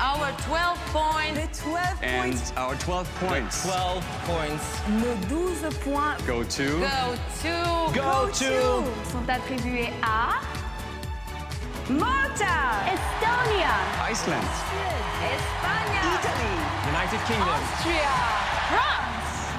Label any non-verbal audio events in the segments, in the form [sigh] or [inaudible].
our 12 points. Les 12 And points. our 12 points 12 points. Nos 12 points go to? Go to. Go to sont attribués à Malta. Estonia, Iceland. Espagne. United Kingdom. Austria. France.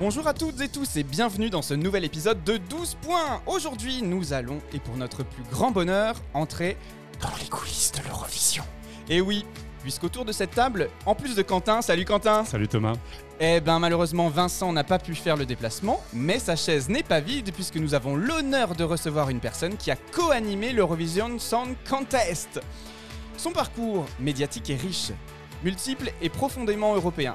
Bonjour à toutes et tous et bienvenue dans ce nouvel épisode de 12 points. Aujourd'hui, nous allons, et pour notre plus grand bonheur, entrer dans les coulisses de l'Eurovision. Et oui, puisqu'autour de cette table, en plus de Quentin, salut Quentin Salut Thomas. Eh ben malheureusement Vincent n'a pas pu faire le déplacement, mais sa chaise n'est pas vide puisque nous avons l'honneur de recevoir une personne qui a co-animé l'Eurovision Song Contest. Son parcours médiatique est riche, multiple et profondément européen.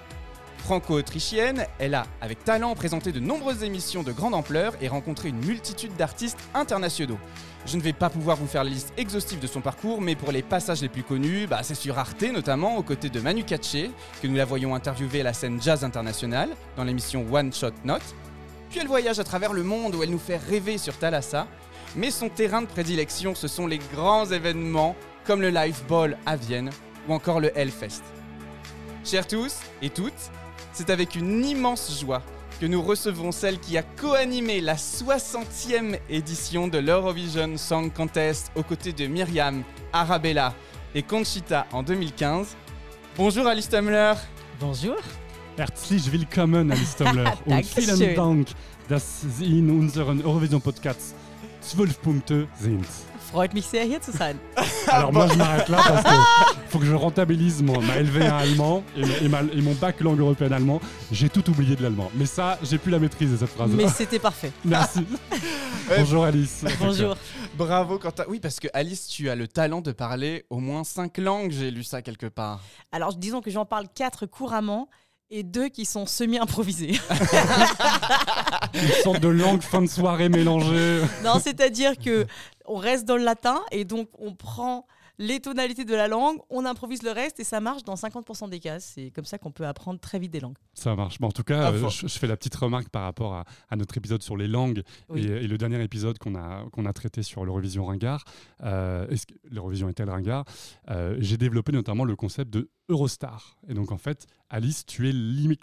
Franco-autrichienne, elle a, avec talent, présenté de nombreuses émissions de grande ampleur et rencontré une multitude d'artistes internationaux. Je ne vais pas pouvoir vous faire la liste exhaustive de son parcours, mais pour les passages les plus connus, bah, c'est sur Arte notamment, aux côtés de Manu Katché, que nous la voyons interviewer à la scène jazz internationale, dans l'émission One Shot Note. Puis elle voyage à travers le monde où elle nous fait rêver sur Thalassa, mais son terrain de prédilection, ce sont les grands événements comme le Live Ball à Vienne ou encore le Hellfest. Chers tous et toutes, c'est avec une immense joie que nous recevons celle qui a co-animé la 60e édition de l'Eurovision Song Contest aux côtés de Myriam, Arabella et Conchita en 2015. Bonjour Alice Tumler Bonjour. Herzlich willkommen, Alice Tumbler. Und [laughs] vielen Dank, dass Sie in unseren Eurovision Podcast 12 Punkte sind. Freut mich sehr, hier zu sein. [laughs] Alors moi, je m'arrête là parce que [laughs] faut que je rentabilise mon, ma LV1 allemand et, et ma- et mon bac langue européenne allemand. J'ai tout oublié de l'allemand. Mais ça, j'ai plus la maîtrise de cette phrase. Mais c'était parfait. [laughs] Merci. Bonjour Alice. Bonjour. Bravo Quentin. Oui, parce que Alice, tu as le talent de parler au moins 5 langues, j'ai lu ça quelque part. Alors, disons que j'en parle quatre couramment et deux qui sont semi-improvisés. Une sorte de langue fin de soirée mélangée. non, c'est-à-dire que on reste dans le latin et donc on prend les tonalités de la langue, on improvise le reste et ça marche dans 50% des cas. C'est comme ça qu'on peut apprendre très vite des langues. Ça marche. Bon, en tout cas, euh, je, je fais la petite remarque par rapport à, à notre épisode sur les langues Oui. et, et le dernier épisode qu'on a, qu'on a traité sur l'Eurovision ringard. Euh, l'Eurovision est-elle ringard? Euh, J'ai développé notamment le concept de Eurostar. Et donc, en fait, Alice, tu es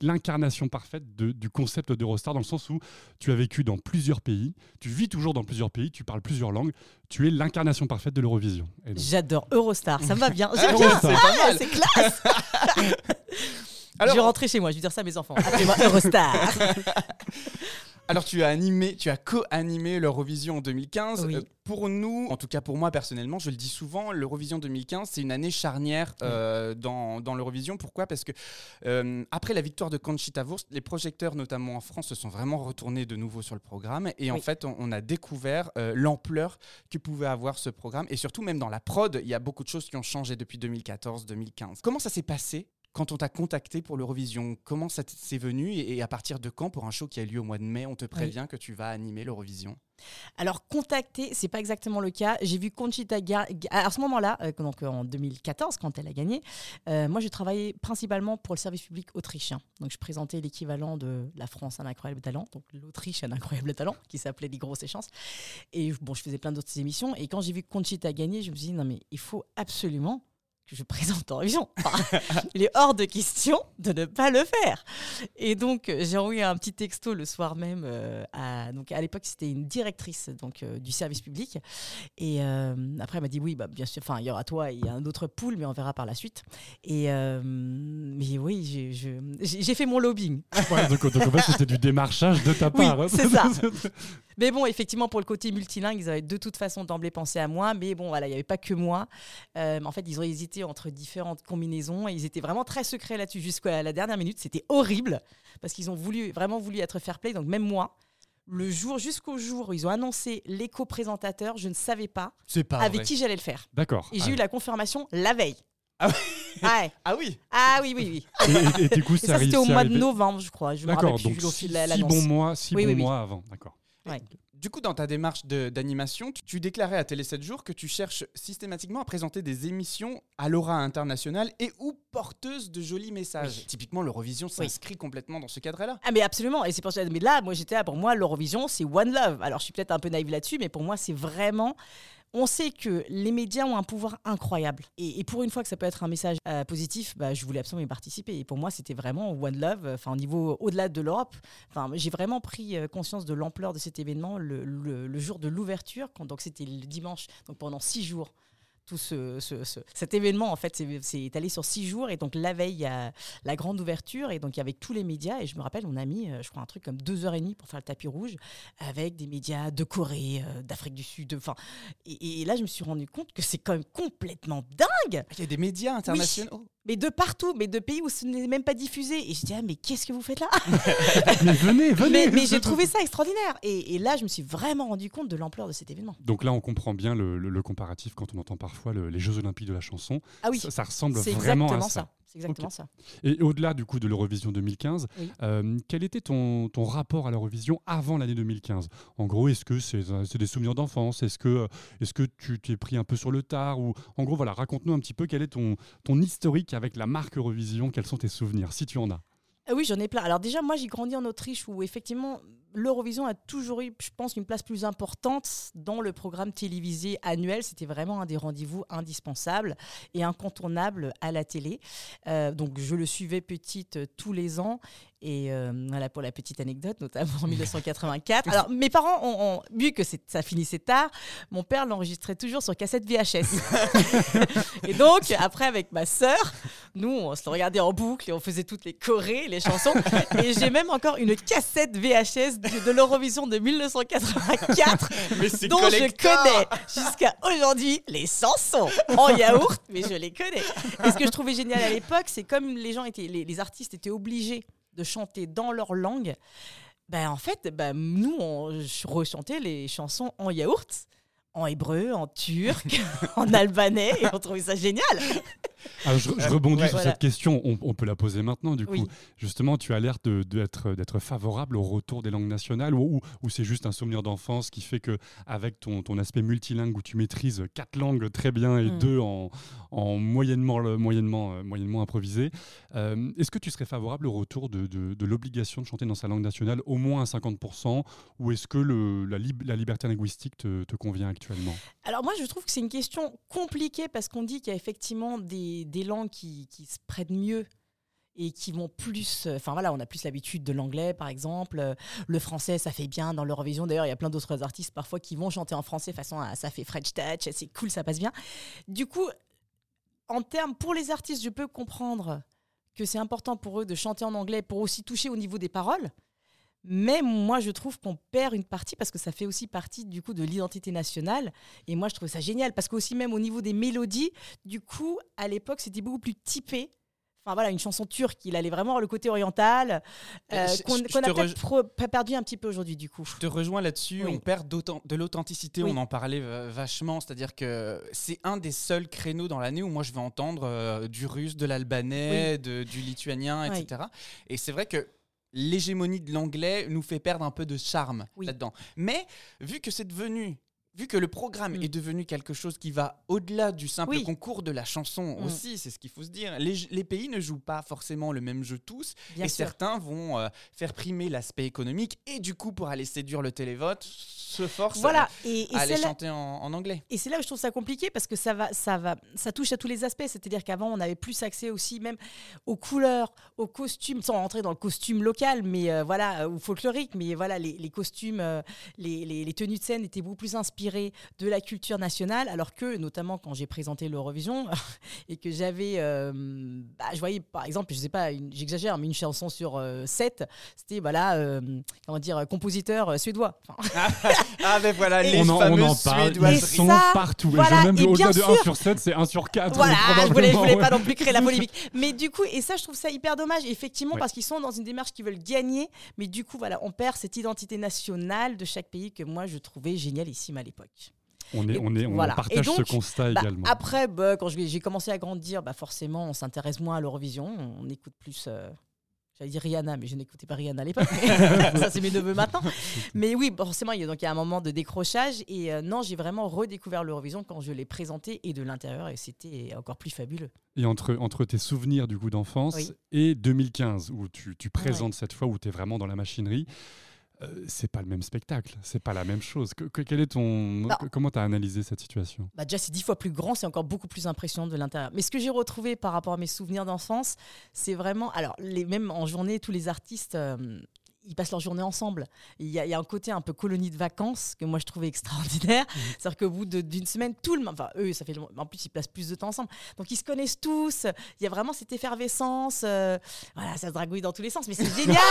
l'incarnation parfaite de- du concept d'Eurostar dans le sens où tu as vécu dans plusieurs pays, tu vis toujours dans plusieurs pays, tu parles plusieurs langues, tu es l'incarnation parfaite de l'Eurovision. Donc, J'adore Eurostar, ça me va bien. [laughs] J'aime bien. Ah, c'est classe. [laughs] [laughs] Alors- je vais rentrer chez moi, je vais dire ça à mes enfants. Appelez-moi Eurostar. Alors tu as animé, tu as co-animé l'Eurovision en 2015. Oui. Euh, pour nous, en tout cas pour moi personnellement, je le dis souvent, l'Eurovision 2015 c'est une année charnière euh, dans, dans l'Eurovision. Pourquoi? Parce que euh, après la victoire de Conchita Wurst, les projecteurs notamment en France se sont vraiment retournés de nouveau sur le programme et en fait on, on a découvert l'ampleur que pouvait avoir ce programme et surtout même dans la prod, il y a beaucoup de choses qui ont changé depuis 2014-2015. Comment ça s'est passé? Quand on t'a contacté pour l'Eurovision, comment ça s'est venu et, et à partir de quand pour un show qui a lieu au mois de mai, on te prévient que tu vas animer l'Eurovision? Alors, contacter, c'est pas exactement le cas. J'ai vu Conchita Ga- Ga- à ce moment-là, euh, donc en 2014, quand elle a gagné. euh, moi, je travaillais principalement pour le service public autrichien. Donc, je présentais l'équivalent de la France un incroyable talent, donc l'Autriche un incroyable talent, qui s'appelait Les grosses chances. Et bon, je faisais plein d'autres émissions. Et quand j'ai vu Conchita gagner, je me suis dit non mais il faut absolument que je présente en. Enfin, [laughs] il est hors de question de ne pas le faire. Et donc, euh, j'ai envoyé un petit texto le soir même. euh, à, donc, à l'époque, c'était une directrice donc, euh, du service public. Et euh, après, elle m'a dit oui, bah, bien sûr, il y aura toi et il y a un autre pool, mais on verra par la suite. Et mais oui, j'ai- fait mon lobbying. ouais, donc, donc, en fait, c'était du démarchage de ta part. hein. c'est ça. [laughs] Mais bon, effectivement, pour le côté multilingue, ils avaient de toute façon d'emblée pensé à moi. Mais bon, voilà, il n'y avait pas que moi. En fait, ils ont hésité entre différentes combinaisons et ils étaient vraiment très secrets là-dessus jusqu'à la dernière minute. C'était horrible parce qu'ils ont voulu, vraiment voulu être fair play. Donc, même moi, le jour, jusqu'au jour où ils ont annoncé les co-présentateurs, je ne savais pas avec qui j'allais le faire. D'accord. Et j'ai Ah. eu la confirmation la veille. Ah Ouais. [laughs] Ah oui Ah oui, oui, oui. Et, et- du coup, Et ça c'était au mois de novembre, je crois. Je me rappelle plus donc la- six l'annonce. bons mois, six Oui, bons oui, oui. mois avant. D'accord. Du coup, dans ta démarche d'animation, tu, tu déclarais à Télé 7 jours que tu cherches systématiquement à présenter des émissions à l'aura internationale et ou porteuses de jolis messages. Typiquement, l'Eurovision s'inscrit complètement dans ce cadre-là. Ah mais absolument, et c'est pour ça. Mais là, moi j'étais là, pour moi, l'Eurovision, c'est One Love. Alors je suis peut-être un peu naïve là-dessus, mais pour moi, c'est vraiment on sait que les médias ont un pouvoir incroyable. Et, pour une fois que ça peut être un message euh, positif, bah, je voulais absolument y participer. Et pour moi, c'était vraiment One Love, enfin, au niveau au-delà de l'Europe. Enfin, j'ai vraiment pris euh, conscience de l'ampleur de cet événement le, le- jour de l'ouverture. Donc, c'était le dimanche, donc pendant six jours. Tout ce, ce- ce- cet événement, en fait, c'est- c'est étalé sur six jours. Et donc, la veille, il y a la grande ouverture. Et donc, avec tous les médias. Et je me rappelle, on a mis, euh, je crois, un truc comme deux heures et demie pour faire le tapis rouge avec des médias de Corée, euh, d'Afrique du Sud. Enfin, et, et là, je me suis rendu compte que c'est quand même complètement dingue, Il y a des médias internationaux. Mais de partout, mais de pays où ce n'est même pas diffusé. Et je dis, ah, mais qu'est-ce que vous faites là [laughs] Mais venez, venez Mais, mais j'ai trouvé ça extraordinaire. Et, et là, je me suis vraiment rendu compte de l'ampleur de cet événement. Donc là, on comprend bien le, le- le comparatif quand on entend parfois le- les Jeux Olympiques de la chanson. Ah oui, Ça, ça ressemble c'est vraiment exactement à ça. ça. C'est exactement ça. Et au-delà du coup de l'Eurovision 2015, Oui. euh, quel était ton, ton rapport à l'Eurovision avant l'année 2015 En gros, est-ce que c'est c'est des souvenirs d'enfance? Est-ce que, est que tu t'es pris un peu sur le tard? Ou En gros, voilà, raconte-nous un petit peu quel est ton, ton historique avec la marque Eurovision, quels sont tes souvenirs, si tu en as? Ah oui, j'en ai plein. Alors déjà, moi, j'ai grandi en Autriche où effectivement, l'Eurovision a toujours eu, je pense, une place plus importante dans le programme télévisé annuel. C'était vraiment un des rendez-vous indispensables et incontournables à la télé. Euh, donc, je le suivais petite euh, tous les ans. Et euh, voilà pour la petite anecdote, notamment en [laughs] 1984. Alors, mes parents ont, ont- vu que ça finissait tard, mon père l'enregistrait toujours sur cassette VHS. [laughs] et donc, après, avec ma sœur, nous, on se le regardait en boucle et on faisait toutes les chorés, les chansons. [laughs] Et j'ai même encore une cassette VHS de, de l'Eurovision de 1984 Mais c'est dont je connais jusqu'à aujourd'hui les chansons en yaourt, mais je les connais. Et ce que je trouvais génial à l'époque, c'est comme les gens étaient, les, les artistes étaient obligés de chanter dans leur langue. Ben en fait, ben, nous on ch- rechantait les chansons en yaourt, en hébreu, en turc, [laughs] en albanais, et on trouvait ça génial. Alors, je, je rebondis ouais. sur Voilà. cette question, on, on peut la poser maintenant du coup. Oui. Justement, tu as l'air de- d'être favorable au retour des langues nationales ou, c'est juste un souvenir d'enfance qui fait que avec ton, ton aspect multilingue où tu maîtrises quatre langues très bien et Mm. deux en, en moyennement, le- moyennement, euh, moyennement improvisé, euh, est-ce que tu serais favorable au retour de, de- de l'obligation de chanter dans sa langue nationale au moins à 50% ou est-ce que le, la, lib- la liberté linguistique te, te convient actuellement? Alors moi, je trouve que c'est une question compliquée parce qu'on dit qu'il y a effectivement des, des langues qui, se prêtent mieux et qui vont plus... euh, Enfin voilà, on a plus l'habitude de l'anglais, par exemple. Euh, Le français, ça fait bien dans l'Eurovision. D'ailleurs, il y a plein d'autres artistes parfois qui vont chanter en français façon ah, ça fait French touch, c'est cool, ça passe bien. Du coup, en termes pour les artistes, je peux comprendre que c'est important pour eux de chanter en anglais pour aussi toucher au niveau des paroles. Mais moi, je trouve qu'on perd une partie parce que ça fait aussi partie du coup de l'identité nationale. Et moi, je trouve ça génial parce qu'aussi même au niveau des mélodies, du coup, à l'époque, c'était beaucoup plus typé. Enfin voilà, une chanson turque, il allait vraiment avoir le côté oriental, euh, Euh, qu'on a peut-être perdu un petit peu aujourd'hui du coup. Je te rejoins là-dessus, Oui. on perd de l'authenticité, Oui. on en parlait vachement, c'est-à-dire que c'est un des seuls créneaux dans l'année où moi je vais entendre euh, du russe, de l'albanais, du lituanien, etc. Et c'est vrai que l'hégémonie de l'anglais nous fait perdre un peu de charme Oui. là-dedans. Mais vu que c'est devenu... Vu que le programme Mm. est devenu quelque chose qui va au-delà du simple Oui. concours de la chanson Mm. aussi, c'est ce qu'il faut se dire. Les, les pays ne jouent pas forcément le même jeu tous, Bien et sûr. certains vont euh, faire primer l'aspect économique et du coup, pour aller séduire le télévote, se forcent Voilà, et, et à aller là- chanter en, en anglais. Et c'est là où je trouve ça compliqué parce que ça va, ça va, ça touche à tous les aspects. C'est-à-dire qu'avant, on avait plus accès aussi même aux couleurs, aux costumes, sans rentrer dans le costume local, mais euh, voilà, euh, ou folklorique. Mais voilà, les, les costumes, euh, les, les- les tenues de scène étaient beaucoup plus inspirées de la culture nationale, alors que, notamment quand j'ai présenté l'Eurovision [laughs] et que j'avais, euh, bah, je voyais par exemple, je sais pas, j'exagère, mais une chanson sur 7, c'était voilà, euh, comment dire, euh, compositeur euh, suédois. Enfin, [laughs] Ah ben voilà, Et- les on en, on fameuses en parle, ils suédoiseries. sont ça, partout. Et voilà, j'ai même et au-delà bien de 1 sûr- sur 7, c'est 1 sur 4. Voilà, je voulais, je voulais pas non non plus créer la polémique. [laughs] Mais du coup, et ça, je trouve ça hyper dommage, effectivement, Ouais. parce qu'ils sont dans une démarche qui veulent gagner. Mais du coup, voilà, on perd cette identité nationale de chaque pays que moi, je trouvais génialissime à l'époque. On, est, Et on, est, on voilà. Et partage donc, ce constat Bah, également. après, bah, quand j'ai commencé à grandir, bah, forcément, on s'intéresse moins à l'Eurovision. On écoute plus. euh, J'allais dire Rihanna, mais je n'écoutais pas Rihanna à l'époque. [laughs] ça, c'est mes neveux maintenant. Mais oui, forcément, il y a donc il y a un moment de décrochage. Et euh, non, j'ai vraiment redécouvert l'Eurovision quand je l'ai présenté et de l'intérieur. Et c'était encore plus fabuleux. Et entre, entre tes souvenirs du coup d'enfance Oui. et 2015, où tu, tu présentes cette fois, où tu es vraiment dans la machinerie, euh, c'est pas le même spectacle, c'est pas la même chose. Que- que- quel est ton, Bah. comment tu as analysé cette situation? Bah déjà, c'est dix fois plus grand, c'est encore beaucoup plus impressionnant de l'intérieur. Mais ce que j'ai retrouvé par rapport à mes souvenirs d'enfance, c'est vraiment. Alors, les, même en journée, tous les artistes. euh, ils passent leur journée ensemble. Il y, a, il y a un côté un peu colonie de vacances que moi je trouvais extraordinaire. [laughs] C'est-à-dire qu'au bout d'une semaine, tout le monde, enfin eux, ça fait en plus ils passent plus de temps ensemble. Donc ils se connaissent tous. Il y a vraiment cette effervescence. euh, voilà, ça se dragouille dans tous les sens, mais c'est génial. [laughs]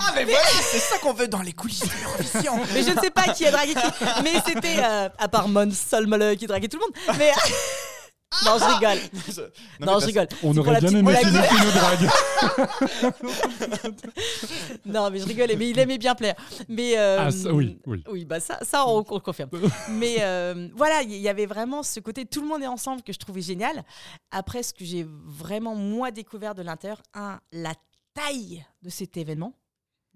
Ah, mais voilà, c'est ça qu'on veut dans les coulisses de l'Eurovision. [laughs] mais je ne sais pas qui a dragué qui. Mais c'était euh, à part Mon Solmele qui draguait tout le monde. Mais non, je rigole. [laughs] mais Non, parce- je rigole. On aurait la bien aimé. Philippe qui nous drague. [laughs] Non, mais je rigolais, mais il aimait bien plaire. Mais euh, Ah, ça, oui, oui. Oui, bah ça, ça on, on le confirme. [laughs] mais euh, voilà, il y avait vraiment ce côté tout le monde est ensemble que je trouvais génial. Après, ce que j'ai vraiment moi découvert de l'intérieur, un, la taille de cet événement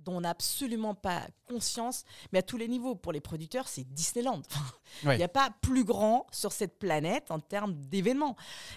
dont on n'a absolument pas conscience, mais à tous les niveaux. Pour les producteurs, c'est Disneyland. [laughs] Il Ouais. n'y a pas plus grand sur cette planète en termes d'événements.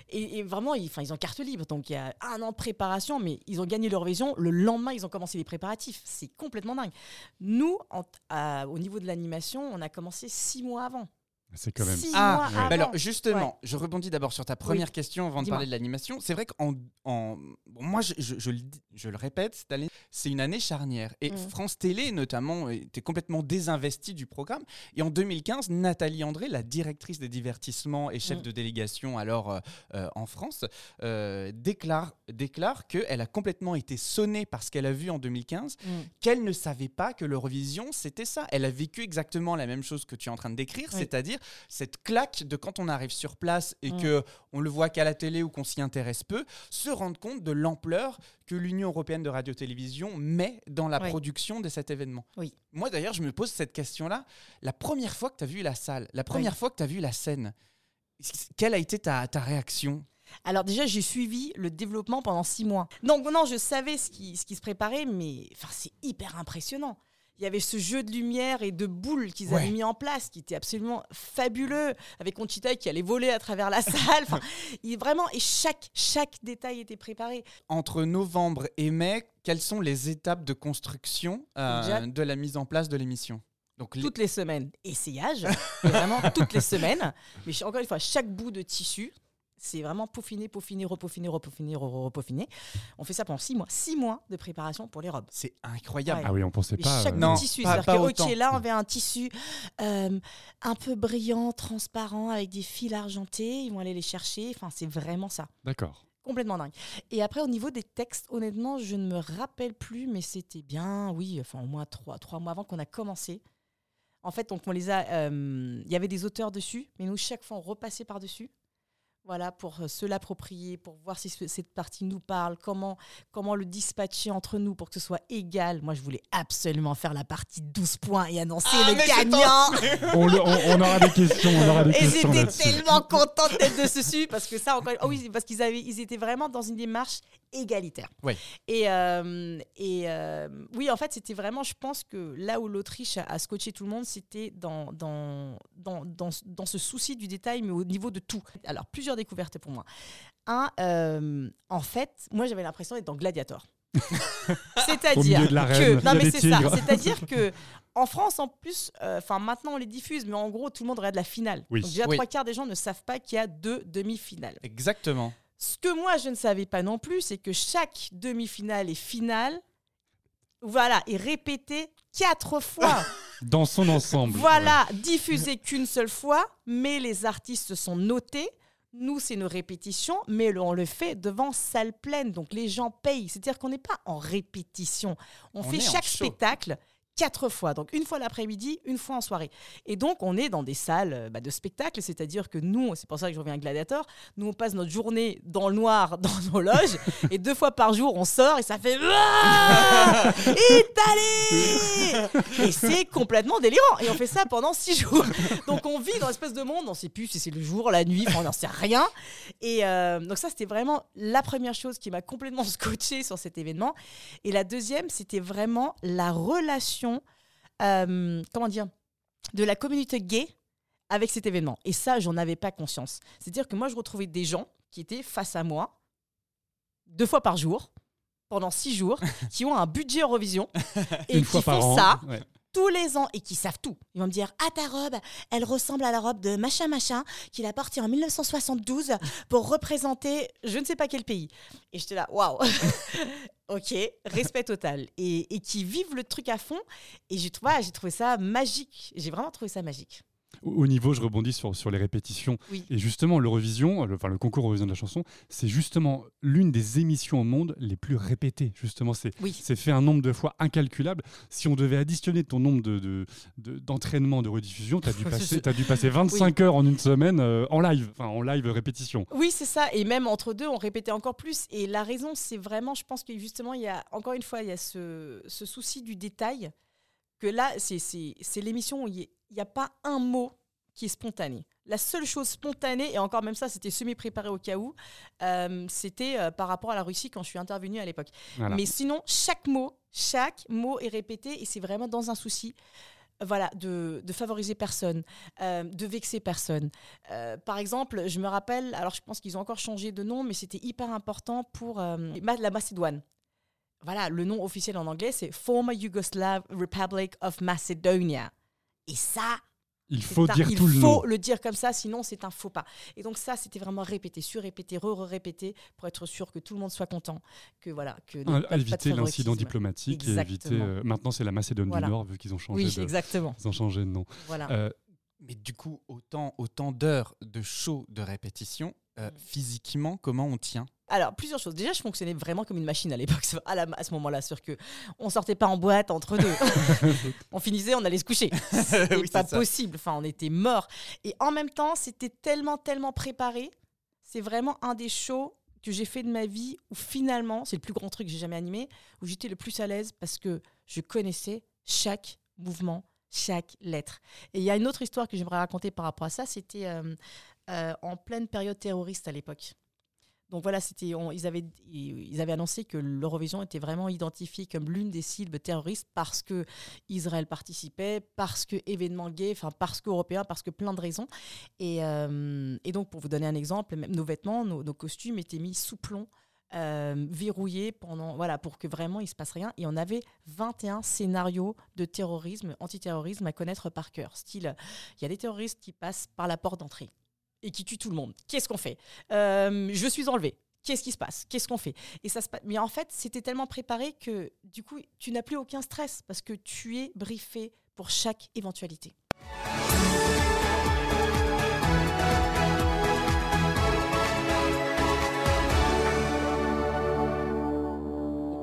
Et, et vraiment, ils, ont carte libre. Donc, il y a un an de préparation, mais ils ont gagné l'Eurovision. Le lendemain, ils ont commencé les préparatifs. C'est complètement dingue. Nous, en- à- au niveau de l'animation, on a commencé six mois avant. C'est quand même. Six Ah, mois ouais. avant. Bah alors justement, je rebondis d'abord sur ta première Oui. question avant de parler de l'animation. C'est vrai qu'en en, bon, moi je, je- je le, je le répète, cette année, c'est une année charnière et Mhm. France Télé notamment était complètement désinvestie du programme. Et en 2015, Nathalie André, la directrice des divertissements et chef Mhm. de délégation alors euh, euh, en France, euh, déclare déclare qu'elle a complètement été sonnée par ce qu'elle a vu en 2015 Mm. qu'elle ne savait pas que l'Eurovision, c'était ça. Elle a vécu exactement la même chose que tu es en train de décrire, Oui. c'est-à-dire cette claque de quand on arrive sur place et Mm. que on le voit qu'à la télé ou qu'on s'y intéresse peu, se rendre compte de l'ampleur que l'Union européenne de radio-télévision met dans la Oui. production de cet événement. Oui. Moi d'ailleurs, je me pose cette question-là. La première fois que tu as vu la salle, la première fois que tu as vu la scène, quelle a été ta, ta réaction? Alors déjà, j'ai suivi le développement pendant six mois. Donc non, je savais ce qui, ce qui se préparait, mais enfin, c'est hyper impressionnant. Il y avait ce jeu de lumière et de boules qu'ils Ouais. avaient mis en place, qui était absolument fabuleux, avec Conchita qui allait voler à travers la [laughs] salle. Enfin, il, vraiment, et chaque, chaque détail était préparé. Entre novembre et mai, quelles sont les étapes de construction euh, de la mise en place de l'émission? Donc les- Toutes les semaines, essayage, vraiment toutes les semaines. Mais encore une fois, chaque bout de tissu, c'est vraiment peaufiner, peaufiner, repeaufiner, repeaufiner, re- repeaufiner. On fait ça pendant six mois. Six mois de préparation pour les robes. c'est incroyable. Ouais. Ah oui, on pensait Mais pas. chaque euh, Non, tissu, pas- c'est-à-dire pas que autant. là on avait un tissu euh, un peu brillant, transparent, avec des fils argentés. Ils vont aller les chercher. Enfin, c'est vraiment ça. D'accord. Complètement dingue. Et après, au niveau des textes, honnêtement, je ne me rappelle plus, mais c'était bien, oui, enfin au moins trois, trois mois avant qu'on a commencé. En fait, donc on les a, euh, il y avait des auteurs dessus, mais nous chaque fois on repassait par dessus. Voilà, pour euh, se l'approprier, pour voir si ce- cette partie nous parle, comment, comment le dispatcher entre nous pour que ce soit égal. Moi, je voulais absolument faire la partie 12 points et annoncer Ah, le gagnant. On, le- on- on aura des questions. On aura des Et j'étais tellement contente d'être dessus parce que ça, encore... oh oui, parce qu'ils avaient, ils étaient vraiment dans une démarche égalitaire. Ouais. Et, euh, et euh, oui, en fait, c'était vraiment, je pense que là où l'Autriche a, scotché tout le monde, c'était dans, dans, dans, dans, dans ce souci du détail, mais au niveau de tout. Alors, plusieurs découvertes pour moi. Un, euh, en fait, moi, j'avais l'impression d'être dans Gladiator. [laughs] C'est-à-dire que non mais c'est ça, c'est-à-dire que en France en plus, euh, enfin maintenant on les diffuse, mais en gros tout le monde regarde la finale. Oui. Donc déjà Oui. trois quarts des gens ne savent pas qu'il y a deux demi-finales. Exactement. Ce que moi je ne savais pas non plus, c'est que chaque demi-finale et finale, voilà, est répétée quatre fois. [laughs] Dans son ensemble. Voilà, diffusé qu'une seule fois, mais les artistes sont notés. Nous, c'est une répétition, mais on le fait devant salle pleine, donc les gens payent. C'est-à-dire qu'on n'est pas en répétition. On, On fait chaque show. Quatre fois, donc une fois l'après-midi, une fois en soirée. Et donc, on est dans des salles euh, bah, de spectacle, c'est-à-dire que nous, c'est pour ça que je reviens à Gladiator, nous, on passe notre journée dans le noir, [laughs] dans nos loges, et deux fois par jour, on sort et ça fait Ah Italie Et c'est complètement délirant. Et on fait ça pendant six jours. Donc on vit dans l'espèce de monde, on sait plus si c'est le jour, la nuit, on n'en sait rien. Et euh, donc ça, c'était vraiment la première chose qui m'a complètement scotché sur cet événement. Et la deuxième, c'était vraiment la relation, euh, comment dire, de la communauté gay avec cet événement. Et ça, j'en avais pas conscience. C'est-à-dire que moi, je retrouvais des gens qui étaient face à moi deux fois par jour pendant six jours, [laughs] qui ont un budget Eurovision [laughs] et Une qui fois par font an. ça Ouais. Tous les ans et qui savent tout. Ils vont me dire Ah, ta robe, elle ressemble à la robe de machin machin qu'il a portée en 1972 pour représenter je ne sais pas quel pays. Et j'étais là Waouh [laughs] Ok, respect total. Et, qui vivent le truc à fond. Et j'ai trouvé ça magique. J'ai vraiment trouvé ça magique. Au au niveau, je rebondis sur, sur les répétitions. Oui. Et justement, l'Eurovision, le, enfin le concours Eurovision de la chanson, c'est justement l'une des émissions au monde les plus répétées. Justement, c'est Oui. c'est fait un nombre de fois incalculable. Si on devait additionner ton nombre de, de, de- d'entraînements de rediffusion, tu as, dû [laughs] passer- t'as dû passer 25 heures en une semaine euh, en live, enfin en live répétition. Oui, c'est ça. Et même entre deux, on répétait encore plus. Et la raison, c'est vraiment, je pense que justement, il y a, encore une fois, il y a ce, ce souci du détail. Que là, c'est, l'émission où il n'y a pas un mot qui est spontané. La seule chose spontanée, et encore même ça, c'était semi-préparé au cas où, euh, c'était euh, par rapport à la Russie quand je suis intervenue à l'époque. Voilà. Mais sinon, chaque mot, chaque mot est répété et c'est vraiment dans un souci. Voilà, de, de favoriser personne, euh, de vexer personne. Euh, par exemple, je me rappelle, alors je pense qu'ils ont encore changé de nom, mais c'était hyper important pour euh, la Macédoine. Voilà, le nom officiel en anglais, c'est Former Yugoslav Republic of Macedonia. Et ça, Il faut un- dire il tout le faut le dire comme ça, sinon c'est un faux pas. Et donc ça, c'était vraiment répété, surrépété, re-répété, pour être sûr que tout le monde soit content, que voilà, que pas éviter l'incident diplomatique et éviter. Euh, maintenant, c'est la Macédoine Voilà. du Nord, vu qu'ils ont changé Oui, de. exactement. Ils ont changé de nom. Voilà. Euh, Mais du coup, autant, autant d'heures de show de répétition, euh, Mm. physiquement, comment on tient? Alors, plusieurs choses. Déjà, je fonctionnais vraiment comme une machine à l'époque, [laughs] à, ce moment-là. Sûr que on sortait pas en boîte entre deux. [laughs] on finissait, on allait se coucher. [laughs] C'était Oui, pas possible. Enfin, on était mort. Et en même temps, c'était tellement, tellement préparé. C'est vraiment un des shows que j'ai fait de ma vie où finalement, c'est le plus grand truc que j'ai jamais animé, où j'étais le plus à l'aise parce que je connaissais chaque mouvement, chaque lettre. Et il y a une autre histoire que j'aimerais raconter par rapport à ça. C'était euh, euh, en pleine période terroriste à l'époque. Donc voilà, c'était, ils, avaient, ils avaient annoncé que l'Eurovision était vraiment identifiée comme l'une des cibles terroristes parce que Israël participait, parce que événements gays, enfin parce que européens, parce que plein de raisons. Et, euh, et donc pour vous donner un exemple, même nos vêtements, nos costumes étaient mis sous plomb. Euh, verrouillés pendant voilà pour que vraiment il se passe rien et on avait 21 scénarios de terrorisme antiterrorisme à connaître par cœur style il y a des terroristes qui passent par la porte d'entrée et qui tue tout le monde. Qu'est-ce qu'on fait? Euh, Je suis enlevé. Qu'est-ce qui se passe? Qu'est-ce qu'on fait? Et ça se pa- Mais en fait, c'était tellement préparé que du coup, tu n'as plus aucun stress parce que tu es briefé pour chaque éventualité.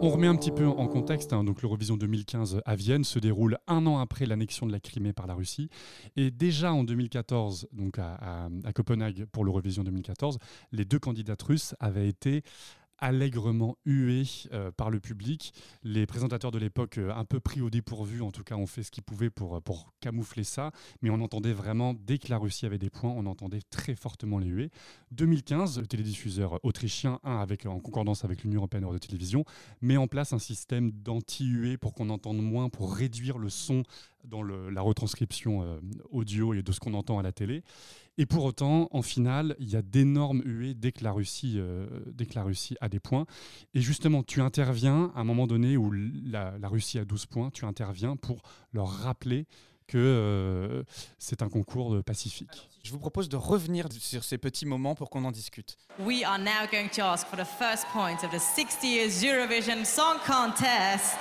On remet un petit peu en contexte. hein. Donc, l'Eurovision 2015 à Vienne se déroule un an après l'annexion de la Crimée par la Russie. Et déjà en 2014, donc à, à- à Copenhague pour l'Eurovision 2014, les deux candidates russes avaient été allègrement huées euh, par le public. Les présentateurs de l'époque, euh, un peu pris au dépourvu, en tout cas, ont fait ce qu'ils pouvaient pour, euh, pour camoufler ça. Mais on entendait vraiment, dès que la Russie avait des points, on entendait très fortement les huées. 2015, le télédiffuseur autrichien, un avec, en concordance avec l'Union européenne de télévision, met en place un système d'anti-huée pour qu'on entende moins, pour réduire le son dans la retranscription audio et de ce qu'on entend à la télé. Et pour autant, en finale, il y a d'énormes huées dès que la Russie, euh, dès que la Russie a des points. Et justement, tu interviens à un moment donné où la, la Russie a 12 points, tu interviens pour leur rappeler que euh, c'est un concours pacifique. Je vous propose de revenir sur ces petits moments pour qu'on en discute. We are now going to ask for the first point of the 60 years Eurovision Song Contest.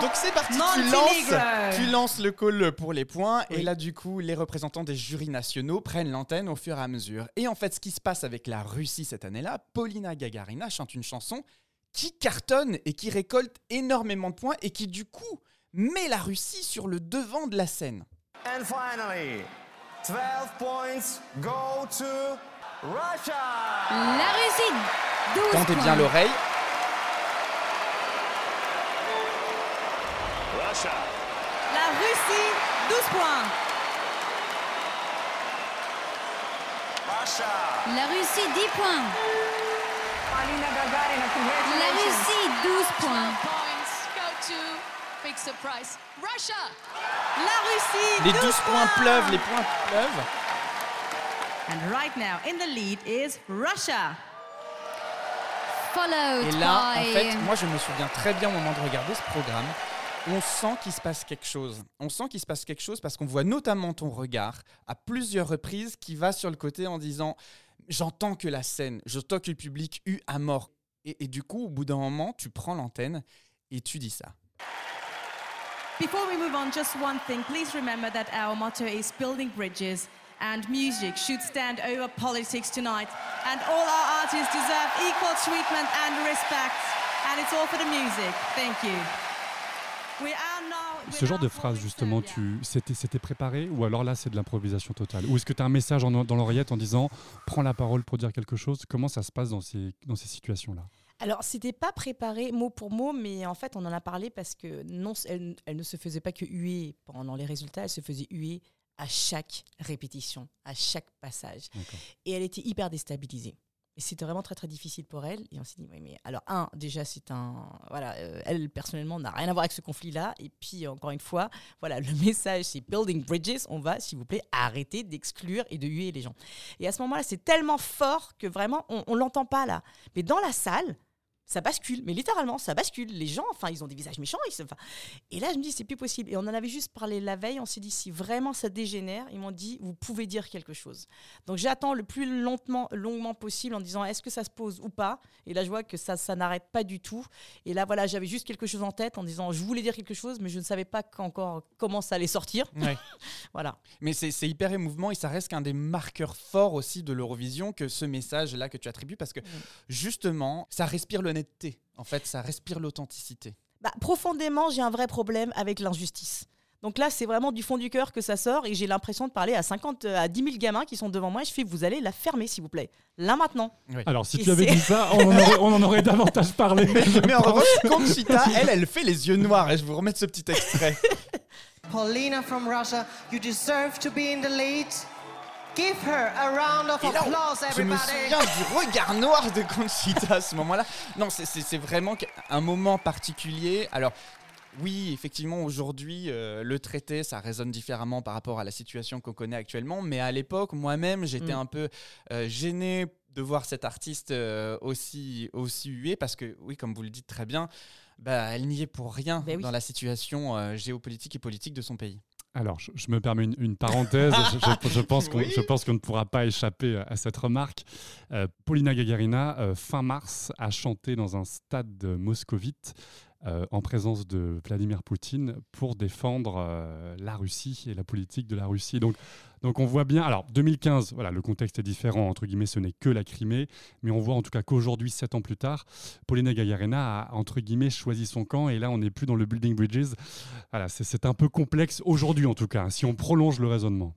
Donc c'est parti, tu lances, tu lances le call pour les points et là du coup les représentants des jurys nationaux prennent l'antenne au fur et à mesure. Et en fait ce qui se passe avec la Russie cette année-là, Paulina Gagarina chante une chanson qui cartonne et qui récolte énormément de points et qui du coup met la Russie sur le devant de la scène. And finally, 12 points go to Russia. La Russie, 12 Tendez points. bien l'oreille. Russia. La Russie, 12 points. Russia. La Russie, 10 points. La Russie, 12 points. points go to big surprise Russia. La Russie, Les 12 12 points pleuvent, les points pleuvent. And right now in the lead is Russia. Followed Et là, en fait, moi je me souviens très bien au moment de regarder ce programme On sent qu'il se passe quelque chose. On sent qu'il se passe quelque chose parce qu'on voit notamment ton regard à plusieurs reprises qui va sur le côté en disant J'entends que la scène, j'entends que le public eut à mort. Et du coup, au bout d'un moment, tu prends l'antenne et tu dis ça. Before we move on, just one thing. Please remember that our motto is building bridges and music should stand over politics tonight. And all our artists deserve equal treatment and respect. And it's all for the music. Thank you. Ce genre de phrase, justement, tu, c'était, préparé ou alors là, c'est de l'improvisation totale? Ou est-ce que tu as un message en- dans l'oreillette en disant prends la parole pour dire quelque chose? Comment ça se passe dans ces, dans ces situations-là? Alors, c'était pas préparé mot pour mot, mais en fait, on en a parlé parce que non, elle, elle ne se faisait pas que huer pendant les résultats, elle se faisait huer à chaque répétition, à chaque passage. Et elle était hyper déstabilisée. Et c'était vraiment très très difficile pour elle. Et on s'est dit, oui, mais alors, un, déjà, c'est un. Voilà, euh, elle, personnellement, n'a rien à voir avec ce conflit-là. Et puis, encore une fois, voilà, le message, c'est Building Bridges. On va, s'il vous plaît, arrêter d'exclure et de huer les gens. Et à ce moment-là, c'est tellement fort que vraiment, on ne l'entend pas là. Mais dans la salle, ça bascule, mais littéralement, ça bascule. Les gens, enfin, ils ont des visages méchants. Ils se- enfin, et là, je me dis, c'est plus possible. Et on en avait juste parlé la veille. On s'est dit, si vraiment ça dégénère, ils m'ont dit, vous pouvez dire quelque chose. Donc j'attends le plus lentement, longuement possible en disant, est-ce que ça se pose ou pas? Et là, je vois que ça, ça n'arrête pas du tout. Et là, voilà, j'avais juste quelque chose en tête en disant, je voulais dire quelque chose, mais je ne savais pas encore comment ça allait sortir. Ouais. [laughs] Voilà. Mais c'est hyper émouvant et ça reste qu'un des marqueurs forts aussi de l'Eurovision que ce message-là que tu attribues parce que justement, ça respire l'honnêteté. En fait, ça respire l'authenticité. Bah, profondément, j'ai un vrai problème avec l'injustice. Donc là, c'est vraiment du fond du cœur que ça sort et j'ai l'impression de parler à 50, euh, à 10 000 gamins qui sont devant moi. Et je fais, vous allez la fermer, s'il vous plaît. Là, maintenant. Alors, si Et tu avais dit ça, on en aurait, on en aurait davantage parlé. [laughs] Mais en revanche, Conchita, elle, elle fait les yeux noirs et je vous remets ce petit extrait. [laughs] Paulina from Russia, you deserve to be in the lead. Give her a round of Et là, applause, je me everybody. souviens du regard noir de Conchita à ce moment-là. Non, c'est- vraiment un moment particulier. Alors, oui, effectivement, aujourd'hui, euh, le traité, ça résonne différemment par rapport à la situation qu'on connaît actuellement. Mais à l'époque, moi-même, j'étais Mm. un peu euh, gêné de voir cette artiste euh, aussi, aussi huée parce que, oui, comme vous le dites très bien, bah, elle n'y est pour rien Ben oui. dans la situation euh, géopolitique et politique de son pays. Alors, je, je me permets une, une parenthèse. [laughs] je, pense qu'on Oui. je pense qu'on ne pourra pas échapper à cette remarque. Euh, Paulina Gagarina, euh, fin mars, a chanté dans un stade de moscovite euh, en présence de Vladimir Poutine pour défendre euh, la Russie et la politique de la Russie. Donc, donc on voit bien. Alors, 2015, voilà, le contexte est différent. Entre guillemets, ce n'est que la Crimée. Mais on voit en tout cas qu'aujourd'hui, sept ans plus tard, Paulina Gagarina a, entre guillemets, choisi son camp. Et là, on n'est plus dans le Building Bridges. Voilà, c'est- c'est un peu complexe aujourd'hui en tout cas, si on prolonge le raisonnement.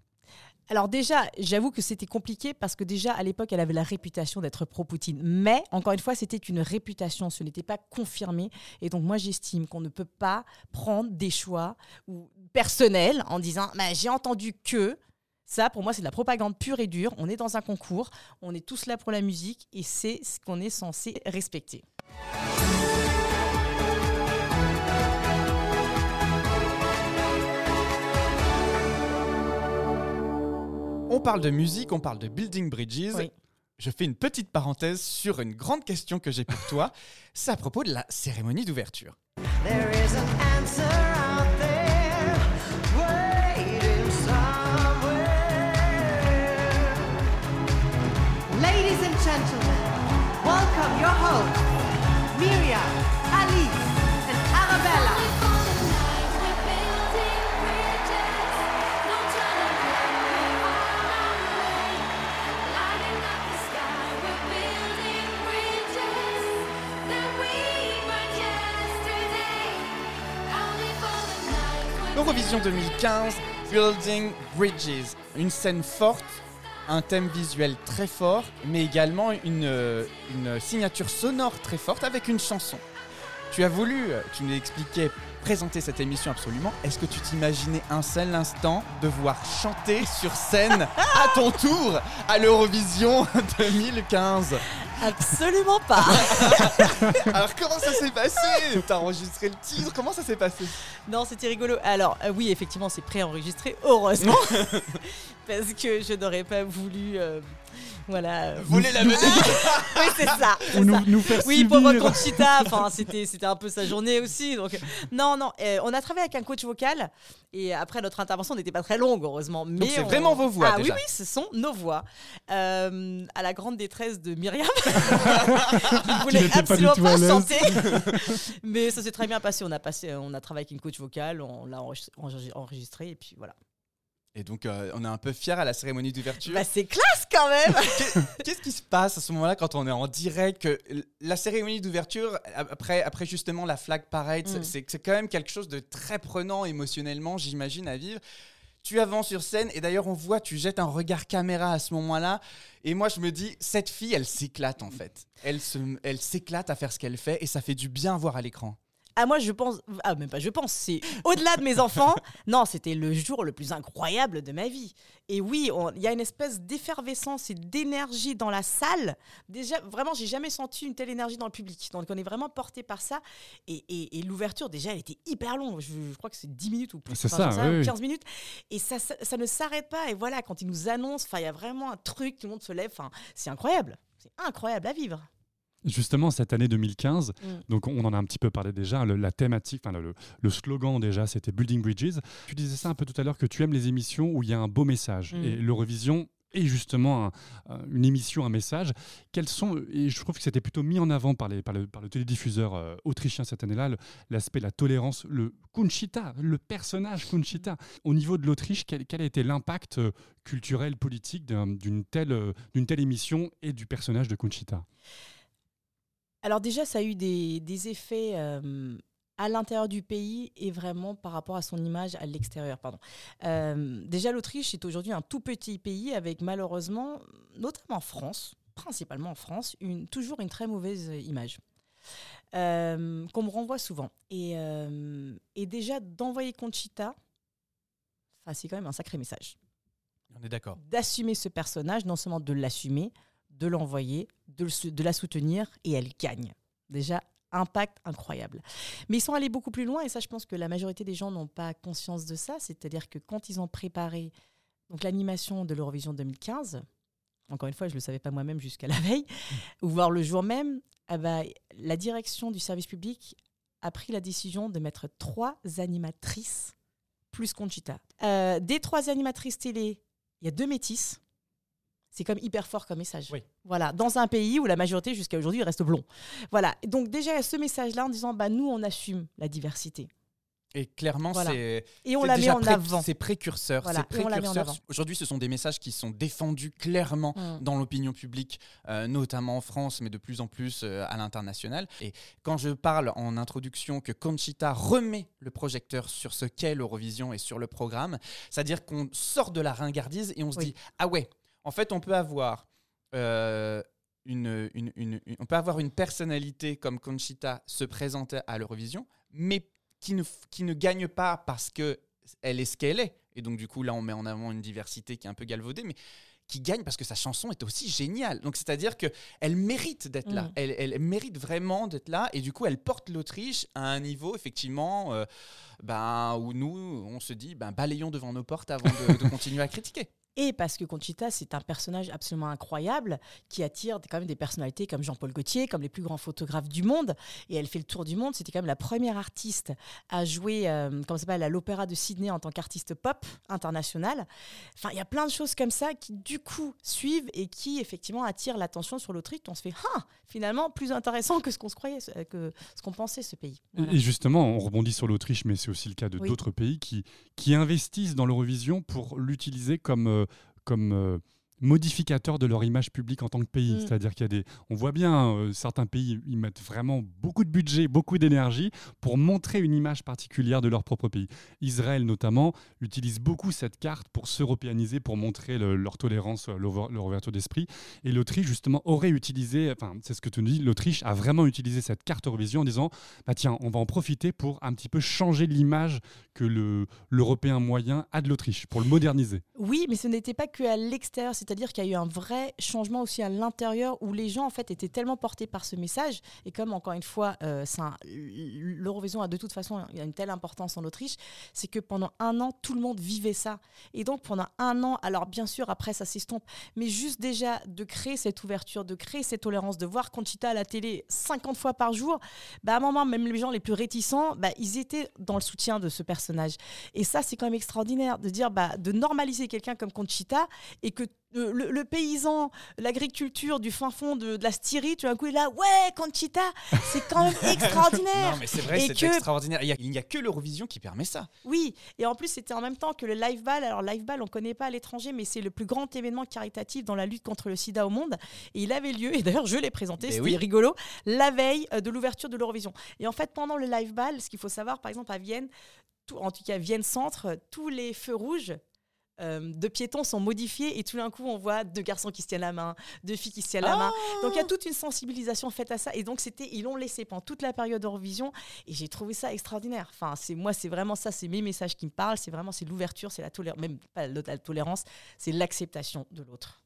Alors déjà, j'avoue que c'était compliqué parce que déjà à l'époque, elle avait la réputation d'être pro-Poutine. Mais encore une fois, c'était une réputation, ce n'était pas confirmé. Et donc moi, j'estime qu'on ne peut pas prendre des choix ou personnels en disant, bah, j'ai entendu que. Ça, pour moi, c'est de la propagande pure et dure. On est dans un concours, on est tous là pour la musique et c'est ce qu'on est censé respecter. On parle de musique, on parle de Building Bridges. Oui. Je fais une petite parenthèse sur une grande question que j'ai pour toi. [laughs] C'est à propos de la cérémonie d'ouverture. There is an answer Eurovision 2015, Building Bridges. Une scène forte, un thème visuel très fort, mais également une, euh, signature sonore très forte avec une chanson. Tu as voulu, euh, tu nous expliquais, présenter cette émission absolument. Est-ce que tu t'imaginais un seul instant devoir chanter sur scène à ton tour à l'Eurovision [laughs] 2015 Absolument pas. [laughs] Alors comment ça s'est passé? T'as enregistré le titre? Comment ça s'est passé? Non, c'était rigolo. Alors, euh, oui, effectivement, c'est préenregistré, heureusement. [laughs] parce que je n'aurais pas voulu. euh, voilà. Voler la vedette [laughs] oui, c'est ça. c'est Ou nous, ça. nous faire Oui, subir. pauvre Conchita, enfin, c'était, c'était un peu sa journée aussi. Donc, non, non, euh, on a travaillé avec un coach vocal et après notre intervention n'était pas très longue, heureusement. Mais c'est on- vraiment vos voix, Ah déjà. oui, oui, ce sont nos voix. Euh, à la grande détresse de Myriam, [laughs] qui voulait pas absolument pas, l'aise. chanter. [laughs] mais ça s'est très bien passé. On a, passé, on a travaillé avec une coach vocale, on l'a enregistré et puis voilà. Et donc euh, on est un peu fiers à la cérémonie d'ouverture. Bah, c'est classe quand même [laughs] Qu'est- Qu'est-ce qui se passe à ce moment-là quand on est en direct que La cérémonie d'ouverture, après, après justement la flag parade, c'est- Mm. c'est quand même quelque chose de très prenant émotionnellement, j'imagine, à vivre. Tu avances sur scène et d'ailleurs on voit, tu jettes un regard caméra à ce moment-là. Et moi je me dis, cette fille, elle s'éclate en fait. Elle s'éclate à faire ce qu'elle fait et ça fait du bien à voir à l'écran. Ah moi je pense, ah même pas je pense, c'est au-delà de mes enfants. [laughs] Non, c'était le jour le plus incroyable de ma vie. Et oui, il y a une espèce d'effervescence et d'énergie dans la salle. Déjà, vraiment, j'ai jamais senti une telle énergie dans le public. Donc on est vraiment porté par ça. Et, et- et l'ouverture, déjà, elle était hyper longue. Je, je crois que c'est 10 minutes ou plus. C'est Enfin, ça, oui, oui. 15 minutes. Et ça, ça, ça ne s'arrête pas. Et voilà, quand ils nous annoncent, il y a vraiment un truc, tout le monde se lève. C'est incroyable. C'est incroyable à vivre. Justement, cette année 2015, Mm. donc on en a un petit peu parlé déjà, le- la thématique, enfin, le, le slogan déjà, c'était Building Bridges. Tu disais ça un peu tout à l'heure que tu aimes les émissions où il y a un beau message. Mm. Et l'Eurovision est justement un- un- une émission, un message. Quels sont, et je trouve que c'était plutôt mis en avant par, les, par, le, par le télédiffuseur euh, autrichien cette année-là, l'aspect, la tolérance, le Conchita, le personnage Conchita. Au niveau de l'Autriche, quel, quel a été l'impact euh, culturel, politique d'un- d'une telle, euh, telle émission et du personnage de Conchita? Alors déjà, ça a eu des, des effets euh, à l'intérieur du pays et vraiment par rapport à son image à l'extérieur. Pardon. Euh, déjà, l'Autriche est aujourd'hui un tout petit pays avec malheureusement, notamment en France, principalement en France, une, toujours une très mauvaise image. euh, qu'on me renvoie souvent. Et, et déjà, d'envoyer Conchita, c'est quand même un sacré message On est d'accord. d'assumer ce personnage, non seulement de l'assumer, de l'envoyer, de, le sou- de la soutenir, et elle gagne. Déjà, impact incroyable. Mais ils sont allés beaucoup plus loin, et ça, je pense que la majorité des gens n'ont pas conscience de ça. C'est-à-dire que quand ils ont préparé donc l'animation de l'Eurovision 2015, encore une fois, je ne le savais pas moi-même jusqu'à la veille, [laughs] ou voir le jour même, ah bah, la direction du service public a pris la décision de mettre trois animatrices plus Conchita. Euh, des trois animatrices télé, il y a deux métisses. C'est comme hyper fort comme message. Oui. Voilà, dans un pays où la majorité jusqu'à aujourd'hui reste blond. Voilà. Donc déjà ce message-là en disant bah nous on assume la diversité Et clairement, Voilà. c'est. et on la met déjà en avant. C'est précurseur. Voilà, précurseur. Aujourd'hui, ce sont des messages qui sont défendus clairement Mm. dans l'opinion publique, euh, notamment en France, mais de plus en plus euh, à l'international. Et quand je parle en introduction que Conchita remet le projecteur sur ce qu'est l'Eurovision et sur le programme, c'est-à-dire qu'on sort de la ringardise et on se Oui. dit ah ouais, en fait, on peut avoir euh, une, une- une- une- on peut avoir une personnalité comme Conchita se présenter à l'Eurovision, mais qui ne, qui ne gagne pas parce que elle est ce qu'elle est. Et donc du coup là, on met en avant une diversité qui est un peu galvaudée, mais qui gagne parce que sa chanson est aussi géniale. Donc c'est-à-dire que elle mérite d'être là. Mm. Elle, elle mérite vraiment d'être là. Et du coup, elle porte l'Autriche à un niveau effectivement euh, ben, où nous, on se dit, ben, balayons devant nos portes avant de, de [laughs] continuer à critiquer. Et parce que Conchita, c'est un personnage absolument incroyable qui attire quand même des personnalités comme Jean-Paul Gaultier, comme les plus grands photographes du monde. Et elle fait le tour du monde. C'était quand même la première artiste à jouer, euh, comment s'appelle, à l'Opéra de Sydney en tant qu'artiste pop international. Enfin, il y a plein de choses comme ça qui, du coup, suivent et qui, effectivement, attirent l'attention sur l'Autriche. On se fait, ah, finalement, plus intéressant que ce qu'on se croyait, ce- que ce qu'on pensait, ce pays. Voilà. Et justement, on rebondit sur l'Autriche, mais c'est aussi le cas de Oui. d'autres pays qui, qui investissent dans l'Eurovision pour l'utiliser comme, euh, comme euh, modificateur de leur image publique en tant que pays. Mm. C'est-à-dire qu'il y a des... On voit bien, euh, certains pays, ils mettent vraiment beaucoup de budget, beaucoup d'énergie pour montrer une image particulière de leur propre pays. Israël, notamment, utilise beaucoup cette carte pour s'européaniser, pour montrer le- leur tolérance, euh, leur, leur ouverture d'esprit. Et l'Autriche, justement, aurait utilisé, enfin, c'est ce que tu nous dis, l'Autriche a vraiment utilisé cette carte Eurovision en disant bah tiens, on va en profiter pour un petit peu changer l'image que le l'Européen moyen a de l'Autriche, pour le moderniser. Oui, mais ce n'était pas que à l'extérieur, c'est-à-dire qu'il y a eu un vrai changement aussi à l'intérieur où les gens en fait étaient tellement portés par ce message et comme encore une fois, euh, l'Eurovision a de toute façon une telle importance en Autriche, c'est que pendant un an tout le monde vivait ça et donc pendant un an, alors bien sûr après ça s'estompe, mais juste déjà de créer cette ouverture, de créer cette tolérance, de voir Conchita à la télé 50 fois par jour, bah, à un moment même les gens les plus réticents, bah, ils étaient dans le soutien de ce personnage. Et ça, c'est quand même extraordinaire de dire, bah, de normaliser quelqu'un comme Conchita et que le, le- le paysan, l'agriculture du fin fond de, de la Styrie, tout d'un coup, il est là, ouais, Conchita, c'est quand même [laughs] extraordinaire. Non, mais c'est vrai, c'est que- extraordinaire. Il a- n'y a, que l'Eurovision qui permet ça. Oui, et en plus, c'était en même temps que le Live Ball. Alors, Live Ball, on ne connaît pas à l'étranger, mais c'est le plus grand événement caritatif dans la lutte contre le sida au monde. Et il avait lieu, et d'ailleurs, je l'ai présenté, Mais c'était oui. rigolo, la veille euh, de l'ouverture de l'Eurovision. Et en fait, pendant le Live Ball, ce qu'il faut savoir, par exemple, à Vienne, tout- en tout cas Vienne Centre, tous les feux rouges. Euh, de piétons sont modifiés et tout d'un coup on voit deux garçons qui se tiennent la main, deux filles qui se tiennent la main. Donc il y a toute une sensibilisation faite à ça et donc c'était ils l'ont laissé pendant toute la période d'Eurovision et j'ai trouvé ça extraordinaire. Enfin c'est moi c'est vraiment ça, c'est mes messages qui me parlent, c'est vraiment c'est l'ouverture, c'est la tolérance, même pas la la tolérance, c'est l'acceptation de l'autre.